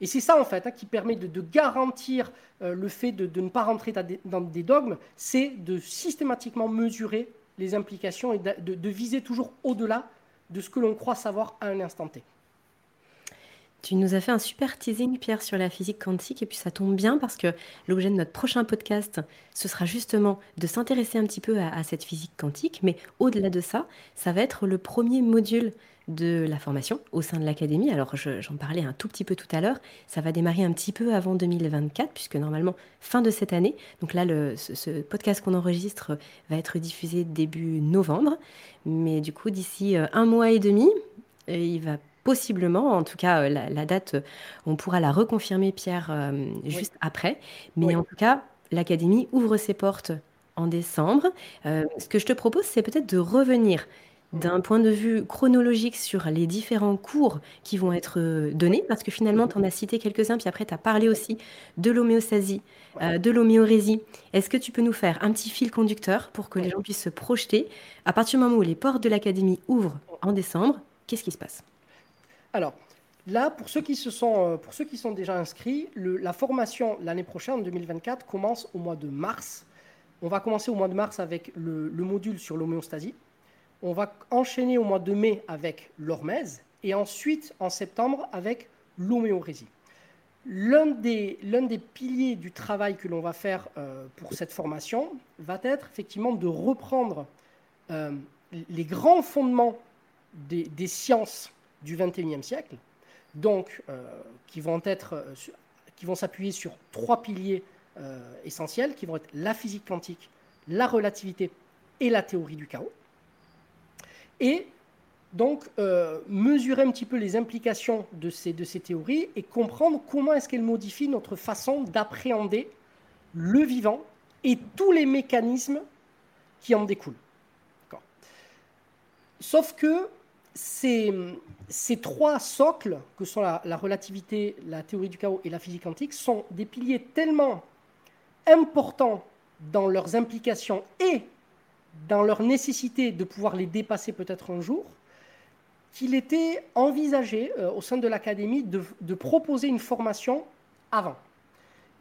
Et c'est ça, en fait, hein, qui permet de, garantir euh, le fait de, ne pas rentrer dans des, dogmes, c'est de systématiquement mesurer les implications et de viser toujours au-delà de ce que l'on croit savoir à un instant T. Tu nous as fait un super teasing, Pierre, sur la physique quantique, et puis ça tombe bien parce que l'objet de notre prochain podcast, ce sera justement de s'intéresser un petit peu à, cette physique quantique, mais au-delà de ça, ça va être le premier module de la formation au sein de l'académie. Alors j'en parlais un tout petit peu tout à l'heure, ça va démarrer un petit peu avant 2024, puisque normalement fin de cette année, donc là le, ce, podcast qu'on enregistre va être diffusé début novembre, mais du coup d'ici euh, un mois et demi, euh, il va possiblement, en tout cas euh, la, date, on pourra la reconfirmer, Pierre, euh, juste après. Mais en tout cas, l'Académie ouvre ses portes en décembre. Euh, ce que je te propose, c'est peut-être de revenir d'un point de vue chronologique sur les différents cours qui vont être donnés, parce que finalement, tu en as cité quelques-uns, puis après, tu as parlé aussi de l'homéostasie, de l'homéorésie. Est-ce que tu peux nous faire un petit fil conducteur pour que les gens puissent se projeter? À partir du moment où les portes de l'Académie ouvrent en décembre, qu'est-ce qui se passe? Alors, là, pour ceux qui, se sont, euh, pour ceux qui sont déjà inscrits, la formation l'année prochaine, en 2024, commence au mois de mars. On va commencer au mois de mars avec le, module sur l'homéostasie. On va enchaîner au mois de mai avec l'hormèse et ensuite en septembre avec l'homéorésie. L'un des, des, piliers du travail que l'on va faire euh, pour cette formation va être effectivement de reprendre euh, les grands fondements des sciences du XXIe siècle, donc euh, qui vont euh, qui vont s'appuyer sur trois piliers euh, essentiels, qui vont être la physique quantique, la relativité et la théorie du chaos. Et donc mesurer un petit peu les implications de ces, de ces théories et comprendre comment est-ce qu'elles modifient notre façon d'appréhender le vivant et tous les mécanismes qui en découlent. Sauf que ces, trois socles, que sont la, relativité, la théorie du chaos et la physique quantique, sont des piliers tellement importants dans leurs implications et dans leur nécessité de pouvoir les dépasser peut-être un jour, qu'il était envisagé euh, au sein de l'Académie de, proposer une formation avant.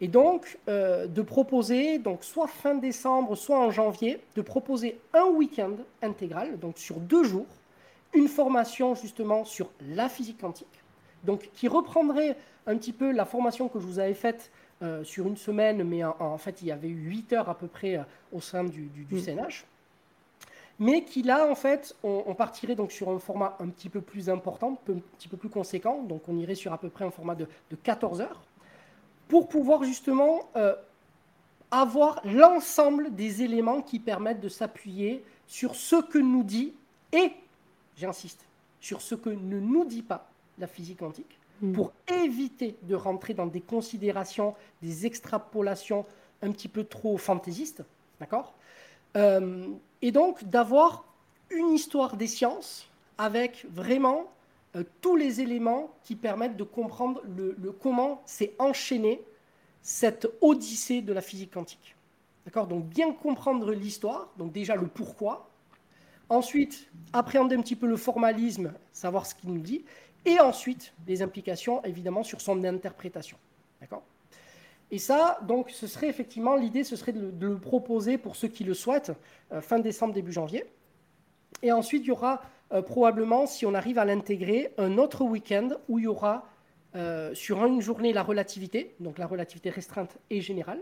Et donc, euh, de proposer, donc soit fin décembre, soit en janvier, de proposer un week-end intégral, donc sur deux jours, une formation justement sur la physique quantique, donc qui reprendrait un petit peu la formation que je vous avais faite euh, sur une semaine, mais en, fait il y avait eu 8 heures à peu près euh, au sein du, CNH. Mm. Mais qui là, en fait, on, partirait donc sur un format un petit peu plus important, un petit peu plus conséquent, donc on irait sur à peu près un format de, 14 heures, pour pouvoir justement euh, avoir l'ensemble des éléments qui permettent de s'appuyer sur ce que nous dit et j'insiste, sur ce que ne nous dit pas la physique quantique, mm. pour éviter de rentrer dans des considérations, des extrapolations un petit peu trop fantaisistes, d'accord? Euh, Et donc d'avoir une histoire des sciences avec vraiment euh, tous les éléments qui permettent de comprendre le, comment s'est enchaîné cette odyssée de la physique quantique. D'accord? Donc bien comprendre l'histoire, donc déjà le pourquoi, Ensuite, appréhender un petit peu le formalisme, savoir ce qu'il nous dit. Et ensuite, les implications, évidemment, sur son interprétation. D'accord? Et ça, donc, ce serait effectivement, l'idée, ce serait de le, proposer pour ceux qui le souhaitent, euh, fin décembre, début janvier. Et ensuite, il y aura euh, probablement, si on arrive à l'intégrer, un autre week-end où il y aura euh, sur une journée la relativité, donc la relativité restreinte et générale,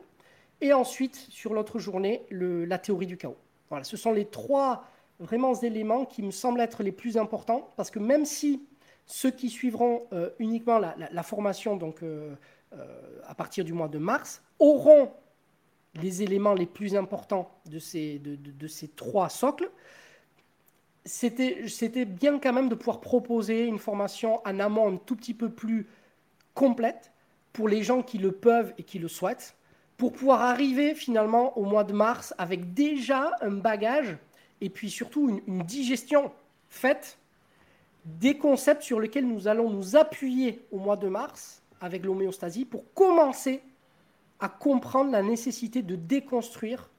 et ensuite sur l'autre journée la théorie du chaos. Voilà, ce sont les trois vraiment éléments qui me semblent être les plus importants, parce que même si ceux qui suivront euh, uniquement la, formation donc, euh, euh, à partir du mois de mars auront les éléments les plus importants de ces, de, ces trois socles, c'était bien quand même de pouvoir proposer une formation en amont un tout petit peu plus complète pour les gens qui le peuvent et qui le souhaitent, pour pouvoir arriver finalement au mois de mars avec déjà un bagage et puis surtout une, digestion faite des concepts sur lesquels nous allons nous appuyer au mois de mars avec l'homéostasie pour commencer à comprendre la nécessité de déconstruire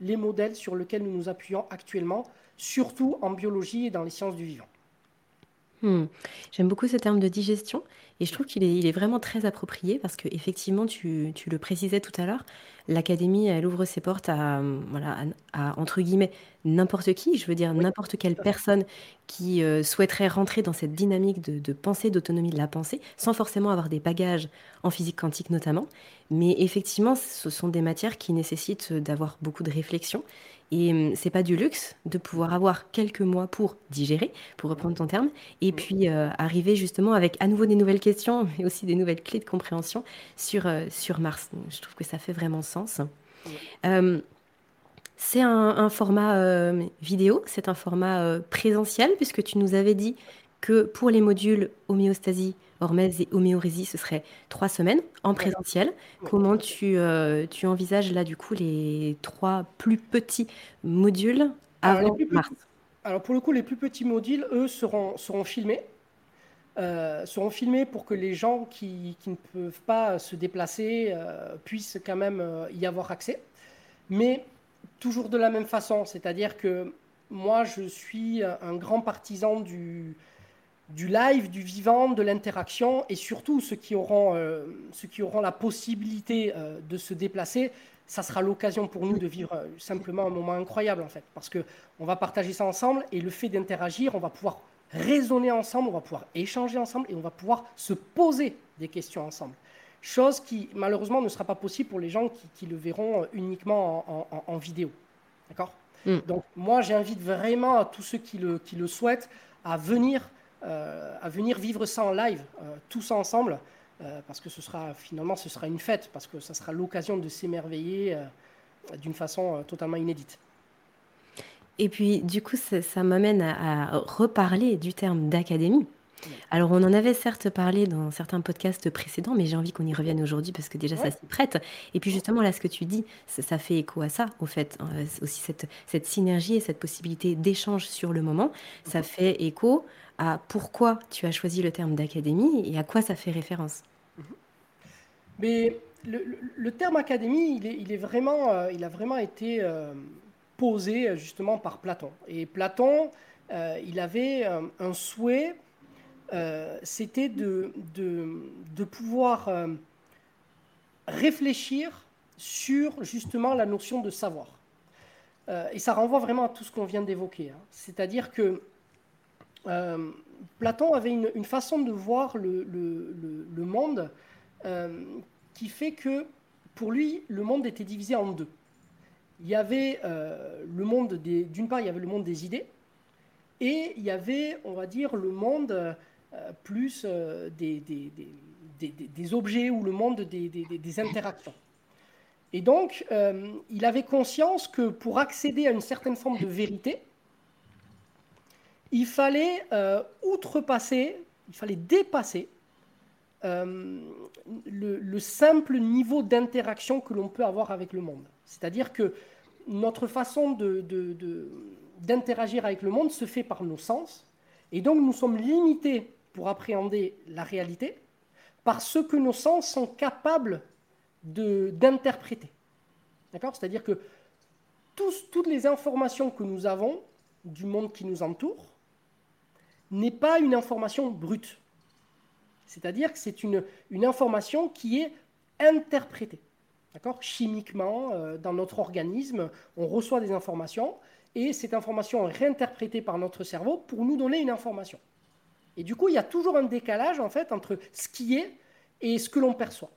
les modèles sur lesquels nous nous appuyons actuellement, surtout en biologie et dans les sciences du vivant. Hmm. J'aime beaucoup ce terme de digestion Et je trouve qu'il est, il est vraiment très approprié parce que effectivement, tu, tu le précisais tout à l'heure, l'académie, elle ouvre ses portes à, voilà, à, à, entre guillemets, n'importe qui, je veux dire Oui, n'importe quelle tout à fait. personne qui euh, souhaiterait rentrer dans cette dynamique de, de pensée, d'autonomie de la pensée, sans forcément avoir des bagages en physique quantique notamment. Mais effectivement, ce sont des matières qui nécessitent d'avoir beaucoup de réflexion. Et hum, c'est pas du luxe de pouvoir avoir quelques mois pour digérer, pour reprendre ton terme, et Mm. puis euh, arriver justement avec à nouveau des nouvelles questions, mais aussi des nouvelles clés de compréhension sur, euh, sur Mars. Donc, je trouve que ça fait vraiment sens. Mm. Euh, c'est un, un format euh, vidéo, c'est un format présentiel, puisque tu nous avais dit que pour les modules homéostasie, hormèse et homéorésie, ce serait trois semaines en présentiel. Comment tu, euh, tu envisages là du coup les trois plus petits modules Alors, avant plus mars? petits, alors pour le coup, les plus petits modules, eux, seront, seront filmés. euh, seront filmés pour que les gens qui, qui ne peuvent pas se déplacer euh, puissent quand même y avoir accès. Mais toujours de la même façon, c'est-à-dire que moi, je suis un grand partisan du, du live, du vivant, de l'interaction, et surtout ceux qui auront, euh, ceux qui auront la possibilité euh, de se déplacer, ça sera l'occasion pour nous de vivre euh, simplement un moment incroyable en fait, parce que on va partager ça ensemble, et le fait d'interagir, on va pouvoir raisonner ensemble, on va pouvoir échanger ensemble, et on va pouvoir se poser des questions ensemble. Chose qui malheureusement ne sera pas possible pour les gens qui, qui le verront uniquement en, en- en vidéo. D'accord? Mm. Donc moi j'invite vraiment à tous ceux qui le, qui le souhaitent à venir, à venir vivre ça en live, euh, tous ensemble, euh, parce que ce sera finalement ce sera une fête, parce que ça sera l'occasion de s'émerveiller euh, d'une façon euh, totalement inédite. Et puis, du coup, ça, ça m'amène à, à reparler du terme d'académie. Alors, on en avait certes parlé dans certains podcasts précédents, mais j'ai envie qu'on y revienne aujourd'hui parce que déjà, ça s'y prête. Et puis, justement, là, ce que tu dis, ça, ça fait écho à ça, au fait. hein, aussi cette, cette synergie et cette possibilité d'échange sur le moment, ça fait écho pourquoi tu as choisi le terme d'académie et à quoi ça fait référence. Mais le, terme académie, il est, vraiment, euh, il a vraiment été euh, posé justement par Platon. Et Platon, euh, il avait un souhait, c'était de, pouvoir réfléchir sur justement la notion de savoir. Et ça renvoie vraiment à tout ce qu'on vient d'évoquer. hein. C'est-à-dire que euh, Platon avait une, façon de voir le, monde euh, qui fait que pour lui, le monde était divisé en deux. Il y avait euh, le monde des, d'une part, il y avait le monde des idées, et il y avait, on va dire, le monde plus des, des- objets ou le monde des, interactions. Et donc, il avait conscience que pour accéder à une certaine forme de vérité, il fallait euh, outrepasser, il fallait dépasser euh, le, le simple niveau d'interaction que l'on peut avoir avec le monde. C'est-à-dire que notre façon de, de- d'interagir avec le monde se fait par nos sens, et donc nous sommes limités pour appréhender la réalité par ce que nos sens sont capables d'interpréter. D'accord? C'est-à-dire que toutes les informations que nous avons du monde qui nous entoure n'est pas une information brute. C'est-à-dire que c'est une, une information qui est interprétée. D'accord? Chimiquement, euh, dans notre organisme, on reçoit des informations et cette information est réinterprétée par notre cerveau pour nous donner une information. Et du coup, il y a toujours un décalage en fait entre ce qui est et ce que l'on perçoit.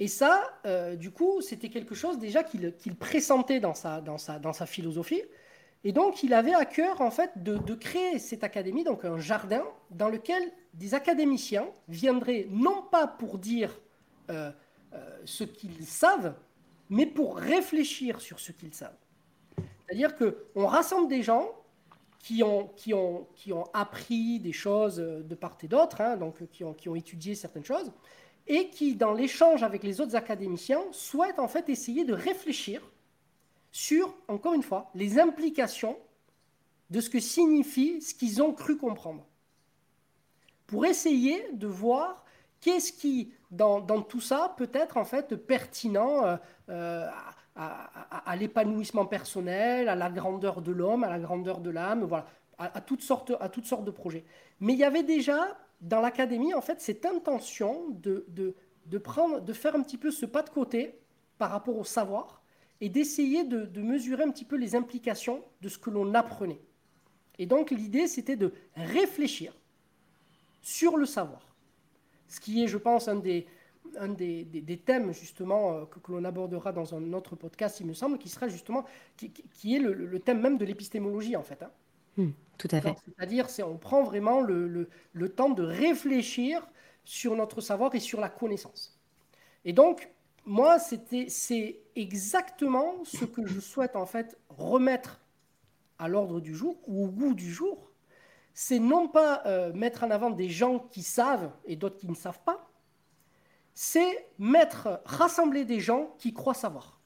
Et ça, euh, du coup, c'était quelque chose déjà qu'il pressentait dans sa, dans, sa, dans sa philosophie. Et donc, il avait à cœur, en fait, de, créer cette académie, donc un jardin, dans lequel des académiciens viendraient, non pas pour dire euh, euh, ce qu'ils savent, mais pour réfléchir sur ce qu'ils savent. C'est-à-dire qu'on rassemble des gens qui ont, qui, ont, qui ont appris des choses de part et d'autre, hein, donc qui ont, qui ont étudié certaines choses, et qui, dans l'échange avec les autres académiciens, souhaitent en fait essayer de réfléchir sur, encore une fois, les implications de ce que signifie ce qu'ils ont cru comprendre. Pour essayer de voir qu'est-ce qui, dans, dans, tout ça, peut être en fait pertinent euh, euh, à, l'épanouissement personnel, à la grandeur de l'homme, à la grandeur de l'âme, voilà, à, à, toutes sortes, à toutes sortes de projets. Mais il y avait déjà dans l'académie, en fait, cette intention de, de, de, prendre, de faire un petit peu ce pas de côté par rapport au savoir et d'essayer de, de mesurer un petit peu les implications de ce que l'on apprenait. Et donc l'idée, c'était de réfléchir sur le savoir. Ce qui est, je pense, un des, un des, des, thèmes justement euh, que, que l'on abordera dans un autre podcast, il me semble, qui sera justement, qui, qui est le, le, thème même de l'épistémologie en fait. Hein. Mmh, tout à fait. C'est-à-dire, c'est, on prend vraiment le, le, le, temps de réfléchir sur notre savoir et sur la connaissance. Et donc, moi, c'est exactement ce que je souhaite en fait remettre à l'ordre du jour ou au goût du jour. C'est non pas euh, mettre en avant des gens qui savent et d'autres qui ne savent pas, c'est mettre, rassembler des gens qui croient savoir.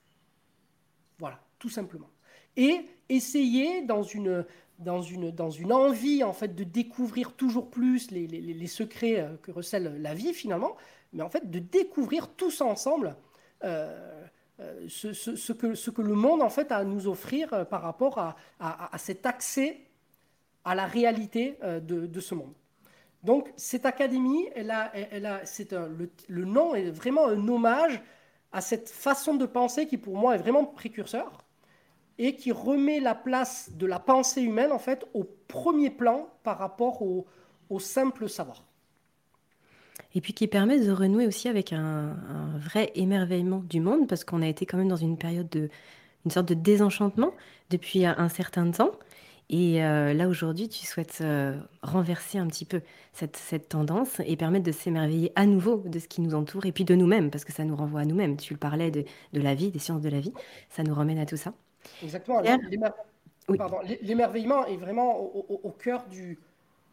Voilà, tout simplement. Et essayer dans une, dans une, dans une envie en fait de découvrir toujours plus les, les, secrets euh, que recèle la vie finalement, mais en fait de découvrir tous ensemble ce, ce, ce, que, le monde en fait a à nous offrir euh, par rapport à, cet accès à la réalité euh, de, ce monde. Donc cette académie, elle a, elle a, le, nom est vraiment un hommage à cette façon de penser qui pour moi est vraiment précurseur et qui remet la place de la pensée humaine en fait au premier plan par rapport au simple savoir. Et puis qui permet de renouer aussi avec un, un vrai émerveillement du monde parce qu'on a été quand même dans une période de une sorte de désenchantement depuis un, un certain temps. Et euh, là, aujourd'hui, tu souhaites euh, renverser un petit peu cette, cette, tendance et permettre de s'émerveiller à nouveau de ce qui nous entoure et puis de nous-mêmes, parce que ça nous renvoie à nous-mêmes. Tu le parlais de, de, la vie, des sciences de la vie, ça nous ramène à tout ça. Exactement. L'émerveillement oui. est vraiment au, au, au, cœur du,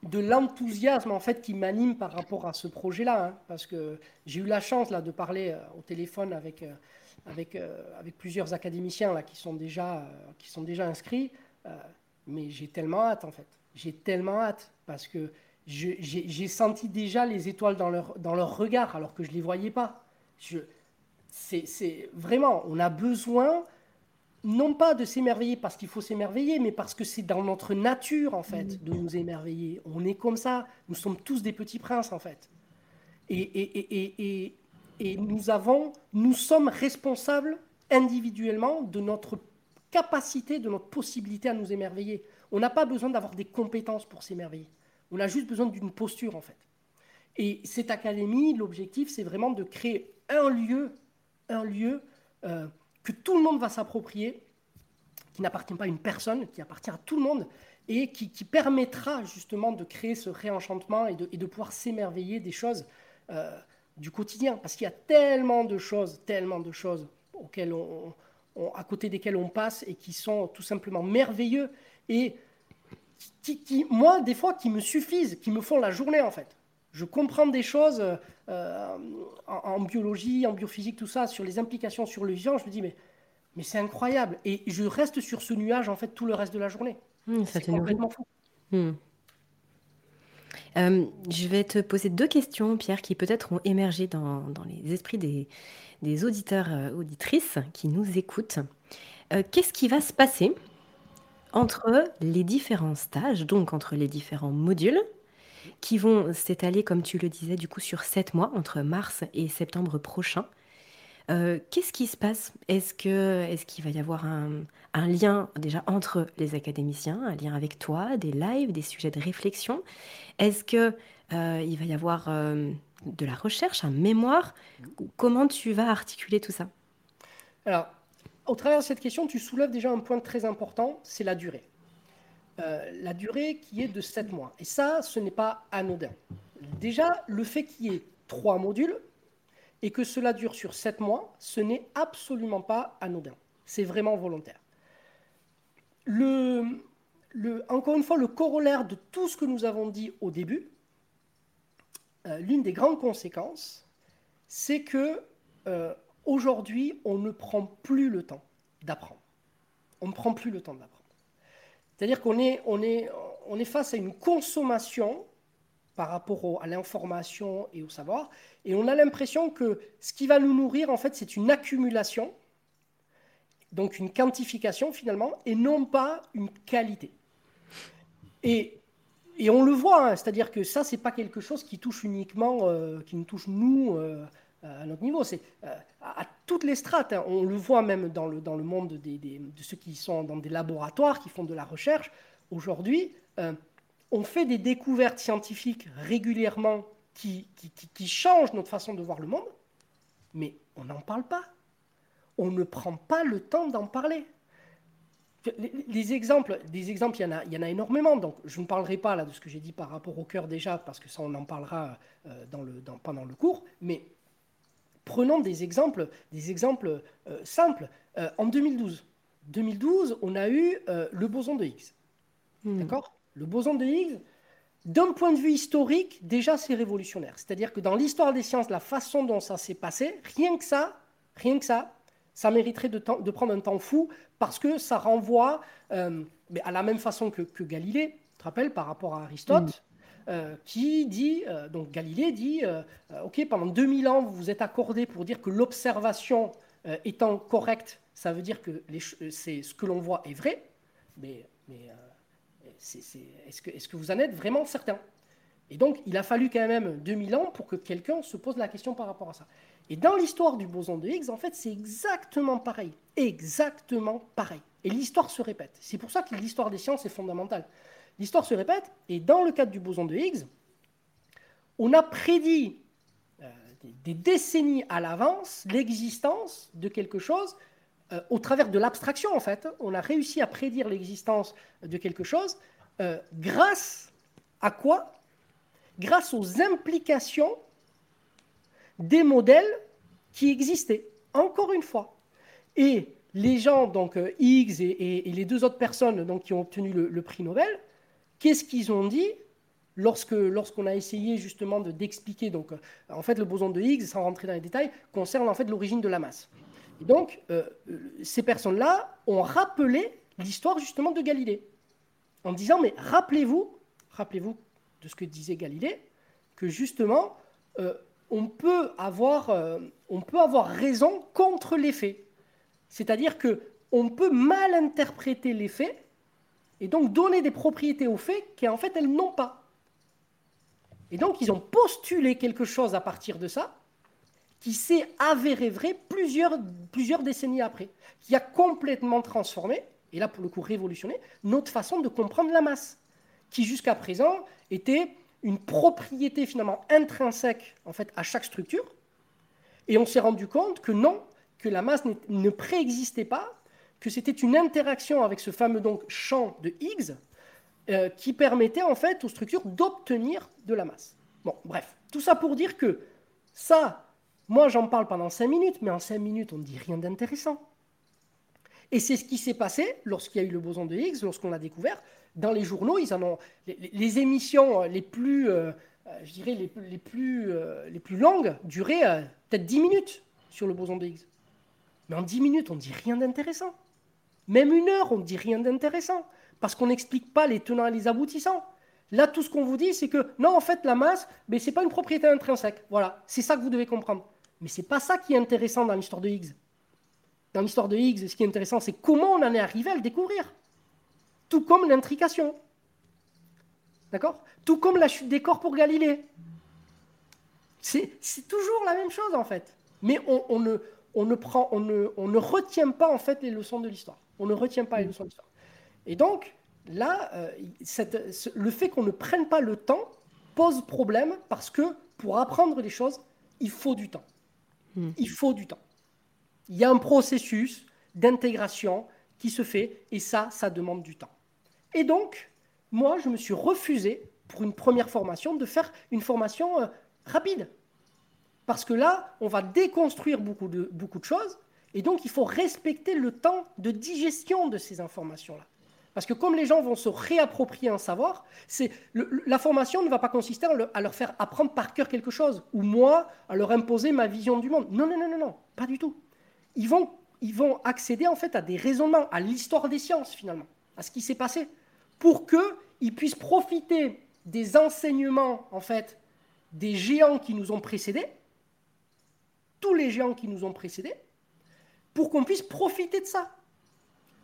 de l'enthousiasme en fait qui m'anime par rapport à ce projet-là, hein, parce que j'ai eu la chance là de parler euh, au téléphone avec, euh, avec, euh, avec plusieurs académiciens là qui sont déjà, qui sont déjà inscrits mais j'ai tellement hâte en fait. J'ai tellement hâte parce que j'ai senti déjà les étoiles dans leur, dans leur regard alors que je les voyais pas. C'est vraiment, on a besoin non pas de s'émerveiller parce qu'il faut s'émerveiller, mais parce que c'est dans notre nature en fait de nous émerveiller. On est comme ça, nous sommes tous des petits princes en fait. Et, et, et, et, nous avons, nous sommes responsables individuellement de notre capacité, de notre possibilité à nous émerveiller. On n'a pas besoin d'avoir des compétences pour s'émerveiller. On a juste besoin d'une posture, en fait. Et cette académie, l'objectif, c'est vraiment de créer un lieu, un lieu euh, que tout le monde va s'approprier, qui n'appartient pas à une personne, qui appartient à tout le monde, et qui, permettra justement de créer ce réenchantement et de, pouvoir s'émerveiller des choses euh, du quotidien. Parce qu'il y a tellement de choses, tellement de choses à côté desquels on passe et qui sont tout simplement merveilleux et qui, moi, des fois, qui me suffisent, qui me font la journée, en fait. Je comprends des choses euh, en, en, biologie, en biophysique, tout ça, sur les implications sur le vivant. Je me dis, mais, mais c'est incroyable. Et je reste sur ce nuage, en fait, tout le reste de la journée. Mmh, c'est complètement fou. Mmh. Euh, je vais te poser deux questions, Pierre, qui peut-être ont émergé dans, dans les esprits des, des auditeurs, euh, auditrices qui nous écoutent. Euh, Qu'est-ce qui va se passer entre les différents stages, donc entre les différents modules, qui vont s'étaler, comme tu le disais, du coup sur sept mois, entre mars et septembre prochain. Euh, Qu'est-ce qui se passe? Est-ce qu'il est qu'il va y avoir un, lien déjà entre les académiciens, un lien avec toi, des lives, des sujets de réflexion? Est-ce qu'il euh, va y avoir euh, de la recherche, un mémoire? Comment tu vas articuler tout ça? Alors, au travers de cette question, tu soulèves déjà un point très important, c'est la durée. Euh, la durée qui est de 7 mois. Et ça, ce n'est pas anodin. Déjà, le fait qu'il y ait trois modules et que cela dure sur 7 mois, ce n'est absolument pas anodin. C'est vraiment volontaire. Le, le, encore une fois, le corollaire de tout ce que nous avons dit au début, euh, l'une des grandes conséquences, c'est que euh, aujourd'hui, on ne prend plus le temps d'apprendre. On ne prend plus le temps d'apprendre. C'est-à-dire qu'on est, on est, face à une consommation par rapport à l'information et au savoir, et on a l'impression que ce qui va nous nourrir, en fait, c'est une accumulation, donc une quantification finalement, et non pas une qualité. Et on le voit, hein, c'est-à-dire que ça, c'est pas quelque chose qui touche uniquement, euh, qui nous touche nous à notre niveau, c'est à, toutes les strates. Hein. On le voit même dans le, dans le monde des, de ceux qui sont dans des laboratoires, qui font de la recherche. Aujourd'hui, on fait des découvertes scientifiques régulièrement qui, qui, qui changent notre façon de voir le monde, mais on n'en parle pas. On ne prend pas le temps d'en parler. Les, exemples, des exemples, il y, en a, il y en a énormément. Donc, je ne parlerai pas là de ce que j'ai dit par rapport au cœur déjà, parce que ça, on en parlera euh, dans le, dans, pendant le cours. Mais prenons des exemples, des exemples euh, simples. Euh, en 2012, 2012, on a eu le boson de Higgs. Hmm. D'accord? Le boson de Higgs, d'un point de vue historique, déjà, c'est révolutionnaire. C'est-à-dire que dans l'histoire des sciences, la façon dont ça s'est passé, rien que ça, rien que ça, ça mériterait de, de, prendre un temps fou parce que ça renvoie euh, mais à la même façon que, Galilée, tu te rappelles, par rapport à Aristote, mm. euh, qui dit, euh, donc Galilée dit, OK, pendant 2000 ans, vous vous êtes accordé pour dire que l'observation étant correcte, ça veut dire que c'est ce que l'on voit est vrai, mais, mais est-ce que, est que vous en êtes vraiment certain? Et donc, il a fallu quand même 2000 ans pour que quelqu'un se pose la question par rapport à ça. Et dans l'histoire du boson de Higgs, en fait, c'est exactement pareil. Exactement pareil. Et l'histoire se répète. C'est pour ça que l'histoire des sciences est fondamentale. L'histoire se répète, et dans le cadre du boson de Higgs, on a prédit euh, des décennies à l'avance l'existence de quelque chose euh, au travers de l'abstraction, en fait. On a réussi à prédire l'existence de quelque chose euh, grâce à quoi? Grâce aux implications des modèles qui existaient, encore une fois. Et les gens, donc Higgs et, les deux autres personnes donc, qui ont obtenu le, prix Nobel, qu'est-ce qu'ils ont dit lorsque lorsqu'on a essayé justement de, d'expliquer donc euh, en fait le boson de Higgs sans rentrer dans les détails concerne en fait l'origine de la masse. Et donc euh, ces personnes-là ont rappelé l'histoire justement de Galilée en disant mais rappelez-vous rappelez-vous de ce que disait Galilée que justement on peut avoir, euh, on peut avoir raison contre les faits. C'est-à-dire que on peut mal interpréter les faits et donc donner des propriétés aux faits qu'en fait elles n'ont pas. Et donc ils ont postulé quelque chose à partir de ça qui s'est avéré vrai plusieurs, plusieurs décennies après, qui a complètement transformé, et là pour le coup révolutionné, notre façon de comprendre la masse, qui jusqu'à présent était une propriété finalement intrinsèque en fait à chaque structure. Et on s'est rendu compte que non, que la masse ne préexistait pas, que c'était une interaction avec ce fameux donc champ de Higgs euh, qui permettait en fait aux structures d'obtenir de la masse. Bon, bref, tout ça pour dire que ça, moi j'en parle pendant cinq minutes, mais en cinq minutes on ne dit rien d'intéressant. Et c'est ce qui s'est passé lorsqu'il y a eu le boson de Higgs, lorsqu'on l'a découvert, dans les journaux, ils en ont les, émissions les plus, euh, euh, les, plus, euh, les plus longues duraient peut-être 10 minutes sur le boson de Higgs. Mais en 10 minutes, on ne dit rien d'intéressant. Même une heure, on ne dit rien d'intéressant parce qu'on n'explique pas les tenants et les aboutissants. Là, tout ce qu'on vous dit, c'est que non, en fait, la masse, mais c'est pas une propriété intrinsèque. Voilà, c'est ça que vous devez comprendre. Mais c'est pas ça qui est intéressant dans l'histoire de Higgs. Dans l'histoire de Higgs, ce qui est intéressant, c'est comment on en est arrivé à le découvrir tout comme l'intrication. D'accord? Tout comme la chute des corps pour Galilée. C'est toujours la même chose en fait. Mais on, ne, prend, on ne retient pas en fait les leçons de l'histoire. On ne retient pas les leçons. Et donc, là, euh, le fait qu'on ne prenne pas le temps pose problème parce que pour apprendre les choses, il faut du temps. Hmm. Il faut du temps. Il y a un processus d'intégration qui se fait et ça, ça demande du temps. Et donc, moi, je me suis refusé, pour une première formation, de faire une formation euh, rapide. Parce que là, on va déconstruire beaucoup de, beaucoup de choses, et donc il faut respecter le temps de digestion de ces informations-là. Parce que comme les gens vont se réapproprier un savoir, la formation ne va pas consister à, leur faire apprendre par cœur quelque chose, ou moi, à leur imposer ma vision du monde. Non, non, non, non, non, pas du tout. Ils vont, ils vont accéder en fait à des raisonnements, à l'histoire des sciences finalement, à ce qui s'est passé pour qu'ils puissent profiter des enseignements, en fait, des géants qui nous ont précédés, tous les géants qui nous ont précédés, pour qu'on puisse profiter de ça.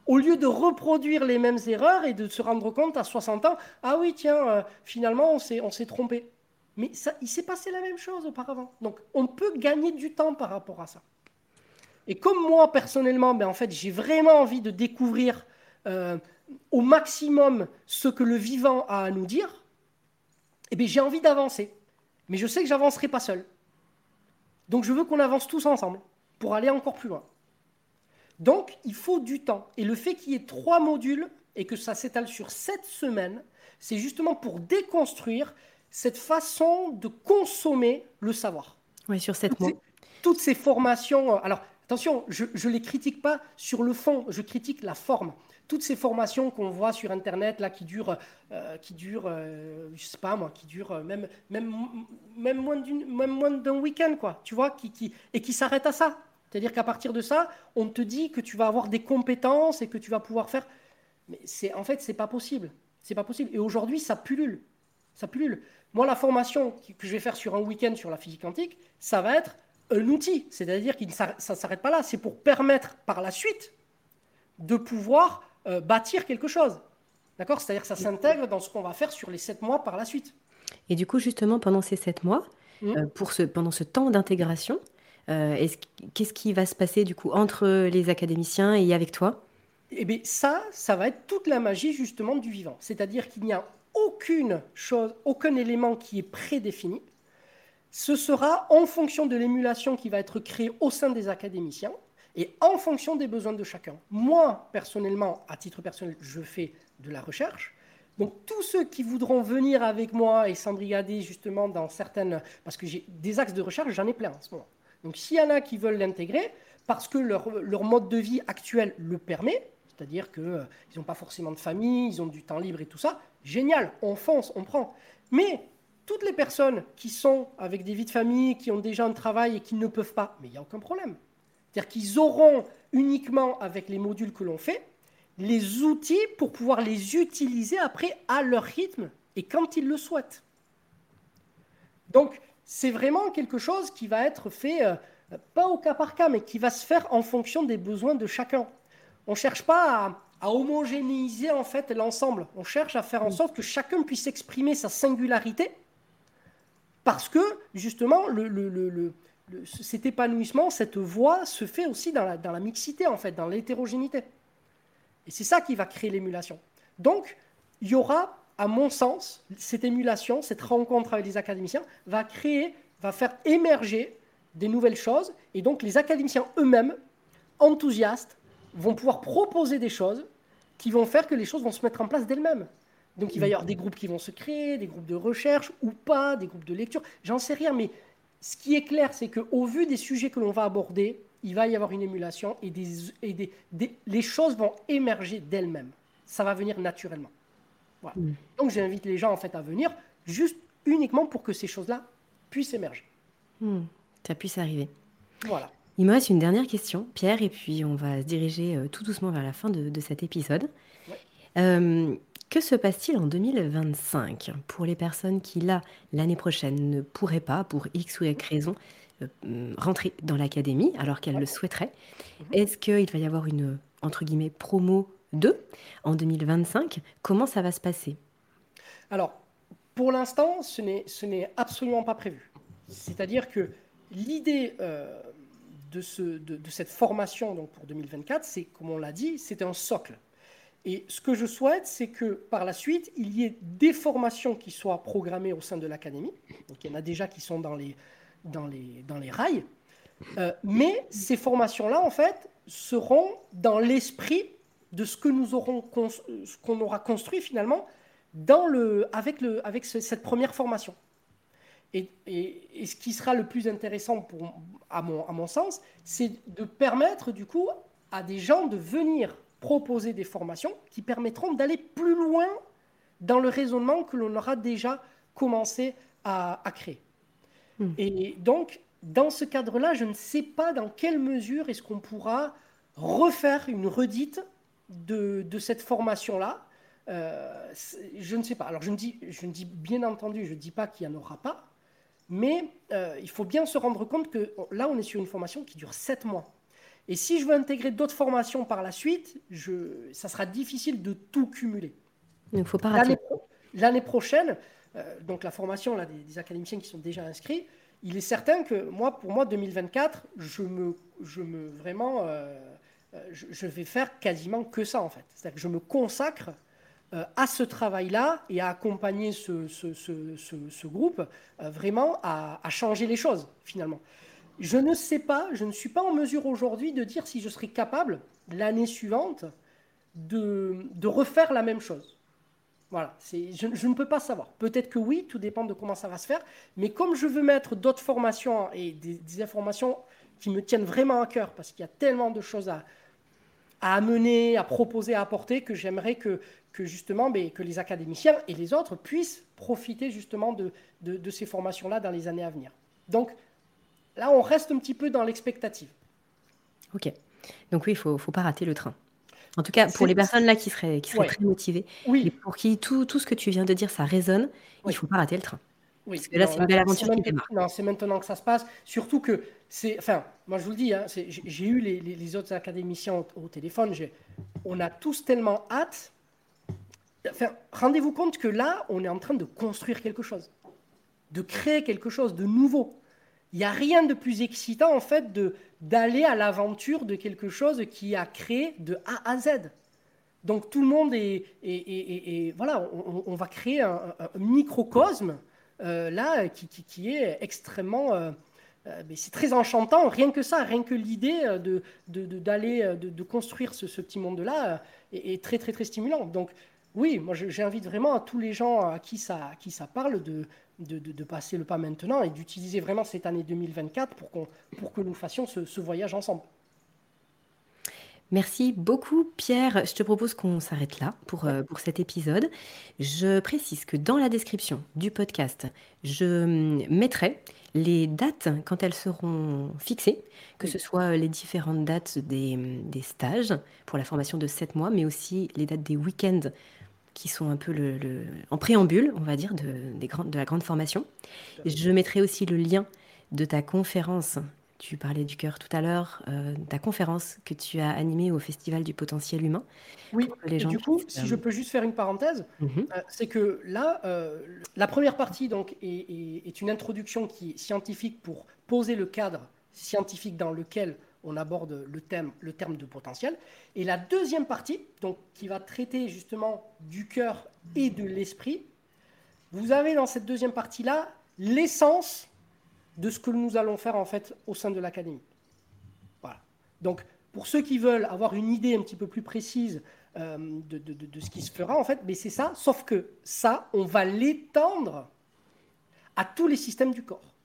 au lieu de reproduire les mêmes erreurs et de se rendre compte à 60 ans, ah oui, tiens, euh, finalement, on s'est, trompé. Mais ça, il s'est passé la même chose auparavant. Donc, on peut gagner du temps par rapport à ça. Et comme moi, personnellement, ben, en fait, j'ai vraiment envie de découvrir euh, au maximum ce que le vivant a à nous dire, eh bien, j'ai envie d'avancer. Mais je sais que j'avancerai pas seul. Donc, je veux qu'on avance tous ensemble pour aller encore plus loin. Donc, il faut du temps. Et le fait qu'il y ait trois modules et que ça s'étale sur sept semaines, c'est justement pour déconstruire cette façon de consommer le savoir. Oui, sur sept mois. toutes ces formations. Euh, alors, attention, je ne les critique pas sur le fond, je critique la forme. Toutes ces formations qu'on voit sur Internet, là, qui durent, euh, qui durent euh, je sais pas moi, qui durent même, même, même moins d'un week-end, quoi, tu vois, qui, qui, et qui s'arrêtent à ça. C'est-à-dire qu'à partir de ça, on te dit que tu vas avoir des compétences et que tu vas pouvoir faire. Mais c'est en fait, c'est pas possible. C'est pas possible. Et aujourd'hui, ça pullule. Ça pullule. Moi, la formation que je vais faire sur un week-end sur la physique quantique, ça va être un outil. C'est-à-dire que ça ne s'arrête pas là. C'est pour permettre par la suite de pouvoir euh, bâtir quelque chose. D'accord? C'est-à-dire que ça s'intègre dans ce qu'on va faire sur les sept mois par la suite. Et du coup, justement, pendant ces sept mois, mmh. euh, pour ce, pendant ce temps d'intégration, euh, qu'est-ce qui va se passer du coup entre les académiciens et avec toi? Eh bien ça, ça va être toute la magie justement du vivant. C'est-à-dire qu'il n'y a aucune chose, aucun élément qui est prédéfini. Ce sera en fonction de l'émulation qui va être créée au sein des académiciens et en fonction des besoins de chacun. Moi, personnellement, à titre personnel, je fais de la recherche. Donc tous ceux qui voudront venir avec moi et s'embrigader justement dans certaines... Parce que j'ai des axes de recherche, j'en ai plein en ce moment. Donc s'il y en a qui veulent l'intégrer, parce que leur, mode de vie actuel le permet, c'est-à-dire qu'ils euh, n'ont pas forcément de famille, ils ont du temps libre et tout ça, génial, on fonce, on prend. Mais toutes les personnes qui sont avec des vies de famille, qui ont déjà un travail et qui ne peuvent pas, mais il n'y a aucun problème. C'est-à-dire qu'ils auront uniquement avec les modules que l'on fait, les outils pour pouvoir les utiliser après à leur rythme et quand ils le souhaitent. Donc, c'est vraiment quelque chose qui va être fait, euh, pas au cas par cas, mais qui va se faire en fonction des besoins de chacun. On ne cherche pas à, homogénéiser en fait l'ensemble. On cherche à faire en sorte que chacun puisse exprimer sa singularité, parce que justement, le, cet épanouissement, cette voix se fait aussi dans la, dans la mixité, en fait, dans l'hétérogénéité. Et c'est ça qui va créer l'émulation. Donc, il y aura à mon sens, cette émulation, cette rencontre avec les académiciens va créer, va faire émerger des nouvelles choses. Et donc, les académiciens eux-mêmes, enthousiastes, vont pouvoir proposer des choses qui vont faire que les choses vont se mettre en place d'elles-mêmes. Donc, il va y avoir des groupes qui vont se créer, des groupes de recherche ou pas, des groupes de lecture. J'en sais rien, mais ce qui est clair, c'est qu'au vu des sujets que l'on va aborder, il va y avoir une émulation et, les choses vont émerger d'elles-mêmes. Ça va venir naturellement. Mm. Donc j'invite les gens en fait à venir juste uniquement pour que ces choses-là puissent émerger. Mm. Ça puisse arriver. Voilà. Il me reste une dernière question, Pierre, et puis on va se diriger euh, tout doucement vers la fin de, cet épisode. Euh, que se passe-t-il en 2025 pour les personnes qui, là, l'année prochaine, ne pourraient pas, pour X ou Y raison, euh, rentrer dans l'académie alors qu'elles le souhaiteraient mhm. Est-ce qu'il va y avoir une, entre guillemets, promo 2 en 2025. Comment ça va se passer? Alors, pour l'instant, ce n'est absolument pas prévu. C'est-à-dire que l'idée euh, de, ce, de, cette formation donc pour 2024, c'est, comme on l'a dit, c'est un socle. Et ce que je souhaite, c'est que par la suite, il y ait des formations qui soient programmées au sein de l'académie. Donc il y en a déjà qui sont dans les rails. Euh, mais ces formations-là, en fait, seront dans l'esprit de ce que nous aurons ce qu'on aura construit finalement dans le, avec, le, avec cette première formation. Et, et, ce qui sera le plus intéressant pour, à, mon, à mon sens, c'est de permettre du coup à des gens de venir proposer des formations qui permettront d'aller plus loin dans le raisonnement que l'on aura déjà commencé à, à créer. Hmm. Et donc, dans ce cadre-là, je ne sais pas dans quelle mesure est-ce qu'on pourra refaire une redite de, cette formation-là, euh, je ne sais pas. Alors je ne dis, je ne dis bien entendu, je ne dis pas qu'il n'y en aura pas, mais euh, il faut bien se rendre compte que là, on est sur une formation qui dure sept mois. Et si je veux intégrer d'autres formations par la suite, je, ça sera difficile de tout cumuler. Il ne faut pas rater. L'année prochaine, euh, donc la formation là, des, académiciens qui sont déjà inscrits, il est certain que moi, pour moi, 2024, je me, je me vraiment, euh, euh, je, vais faire quasiment que ça en fait. C'est-à-dire que je me consacre à ce travail-là et à accompagner ce, groupe vraiment à, changer les choses finalement. Je ne sais pas, je ne suis pas en mesure aujourd'hui de dire si je serai capable l'année suivante de, refaire la même chose. Voilà, je, ne peux pas savoir. Peut-être que oui, tout dépend de comment ça va se faire. Mais comme je veux mettre d'autres formations et des, informations qui me tiennent vraiment à cœur, parce qu'il y a tellement de choses à, à amener, à proposer, à apporter, que j'aimerais que, que justement mais, que les académiciens et les autres puissent profiter justement de, de, de ces formations-là dans les années à venir. Donc là, on reste un petit peu dans l'expectative. Ok. Donc oui, il ne faut, faut pas rater le train. En tout cas, pour les personnes là qui seraient, qui seraient très motivées, et pour qui tout, tout ce que tu viens de dire, ça résonne, il ne faut pas rater le train. Oui. Parce que là, c'est une belle aventure qui démarre. Non, c'est maintenant que ça se passe. Surtout que c'est. Enfin, moi, je vous le dis, hein, j'ai eu les, autres académiciens au, téléphone. On a tous tellement hâte. Enfin, rendez-vous compte que là, on est en train de construire quelque chose, de créer quelque chose de nouveau. Il n'y a rien de plus excitant, en fait, d'aller à l'aventure de quelque chose qui a créé de A à Z. Donc tout le monde est, voilà, on, va créer un, microcosme euh, là qui, est extrêmement, euh, mais c'est très enchantant. Rien que ça, rien que l'idée de, d'aller de, construire ce, petit monde là est, très très très stimulant. Donc oui, moi j'invite vraiment à tous les gens à qui ça, qui ça parle de, de, passer le pas maintenant et d'utiliser vraiment cette année 2024 pour, qu'on, pour que nous fassions ce, voyage ensemble. Merci beaucoup Pierre. Je te propose qu'on s'arrête là pour, euh, pour cet épisode. Je précise que dans la description du podcast, je hum, mettrai les dates quand elles seront fixées, que ce soit les différentes dates des, hum, des, stages pour la formation de 7 mois, mais aussi les dates des week-ends qui sont un peu le, en préambule, on va dire, de, des de la grande formation. Je mettrai aussi le lien de ta conférence. Tu parlais du cœur tout à l'heure, euh, ta conférence que tu as animée au Festival du potentiel humain. Oui, les gens du coup, si je peux juste faire une parenthèse, mhm. euh, c'est que là, euh, la première partie donc, est, est, une introduction qui est scientifique pour poser le cadre scientifique dans lequel on aborde le, thème, le terme de potentiel. Et la deuxième partie, donc, qui va traiter justement du cœur et de l'esprit, vous avez dans cette deuxième partie-là l'essence de ce que nous allons faire en fait au sein de l'académie. Voilà. Donc, pour ceux qui veulent avoir une idée un petit peu plus précise euh, de, de, ce qui se fera, en fait, mais c'est ça, sauf que ça, on va l'étendre à tous les systèmes du corps.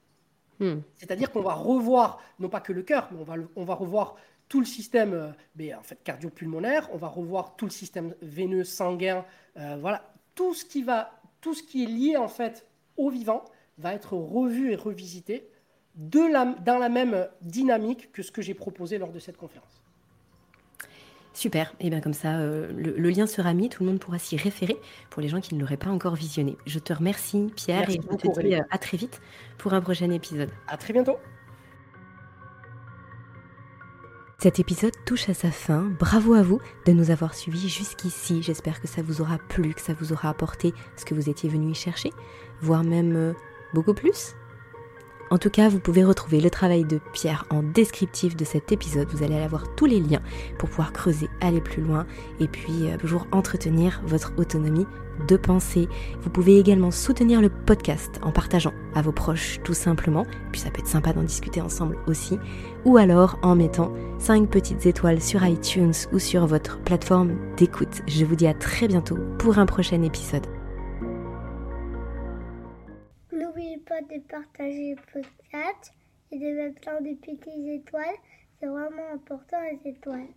Hmm. C'est-à-dire qu'on va revoir, non pas que le cœur, mais on va, on va revoir tout le système euh, en fait, cardio-pulmonaire, on va revoir tout le système veineux, sanguin, euh, voilà, tout ce, qui va, tout ce qui est lié en fait au vivant va être revu et revisité de la, dans la même dynamique que ce que j'ai proposé lors de cette conférence. Super, et bien comme ça, euh, le, lien sera mis, tout le monde pourra s'y référer pour les gens qui ne l'auraient pas encore visionné. Je te remercie Pierre et je te dis euh, à très vite pour un prochain épisode. À très bientôt. Cet épisode touche à sa fin. Bravo à vous de nous avoir suivis jusqu'ici. J'espère que ça vous aura plu, que ça vous aura apporté ce que vous étiez venu y chercher, voire même euh, beaucoup plus. En tout cas, vous pouvez retrouver le travail de Pierre en descriptif de cet épisode. Vous allez avoir tous les liens pour pouvoir creuser, aller plus loin et puis euh, toujours entretenir votre autonomie de pensée. Vous pouvez également soutenir le podcast en partageant à vos proches tout simplement, puis ça peut être sympa d'en discuter ensemble aussi, ou alors en mettant 5 petites étoiles sur iTunes ou sur votre plateforme d'écoute. Je vous dis à très bientôt pour un prochain épisode. De partager le podcast et de mettre plein de petites étoiles. C'est vraiment important les étoiles.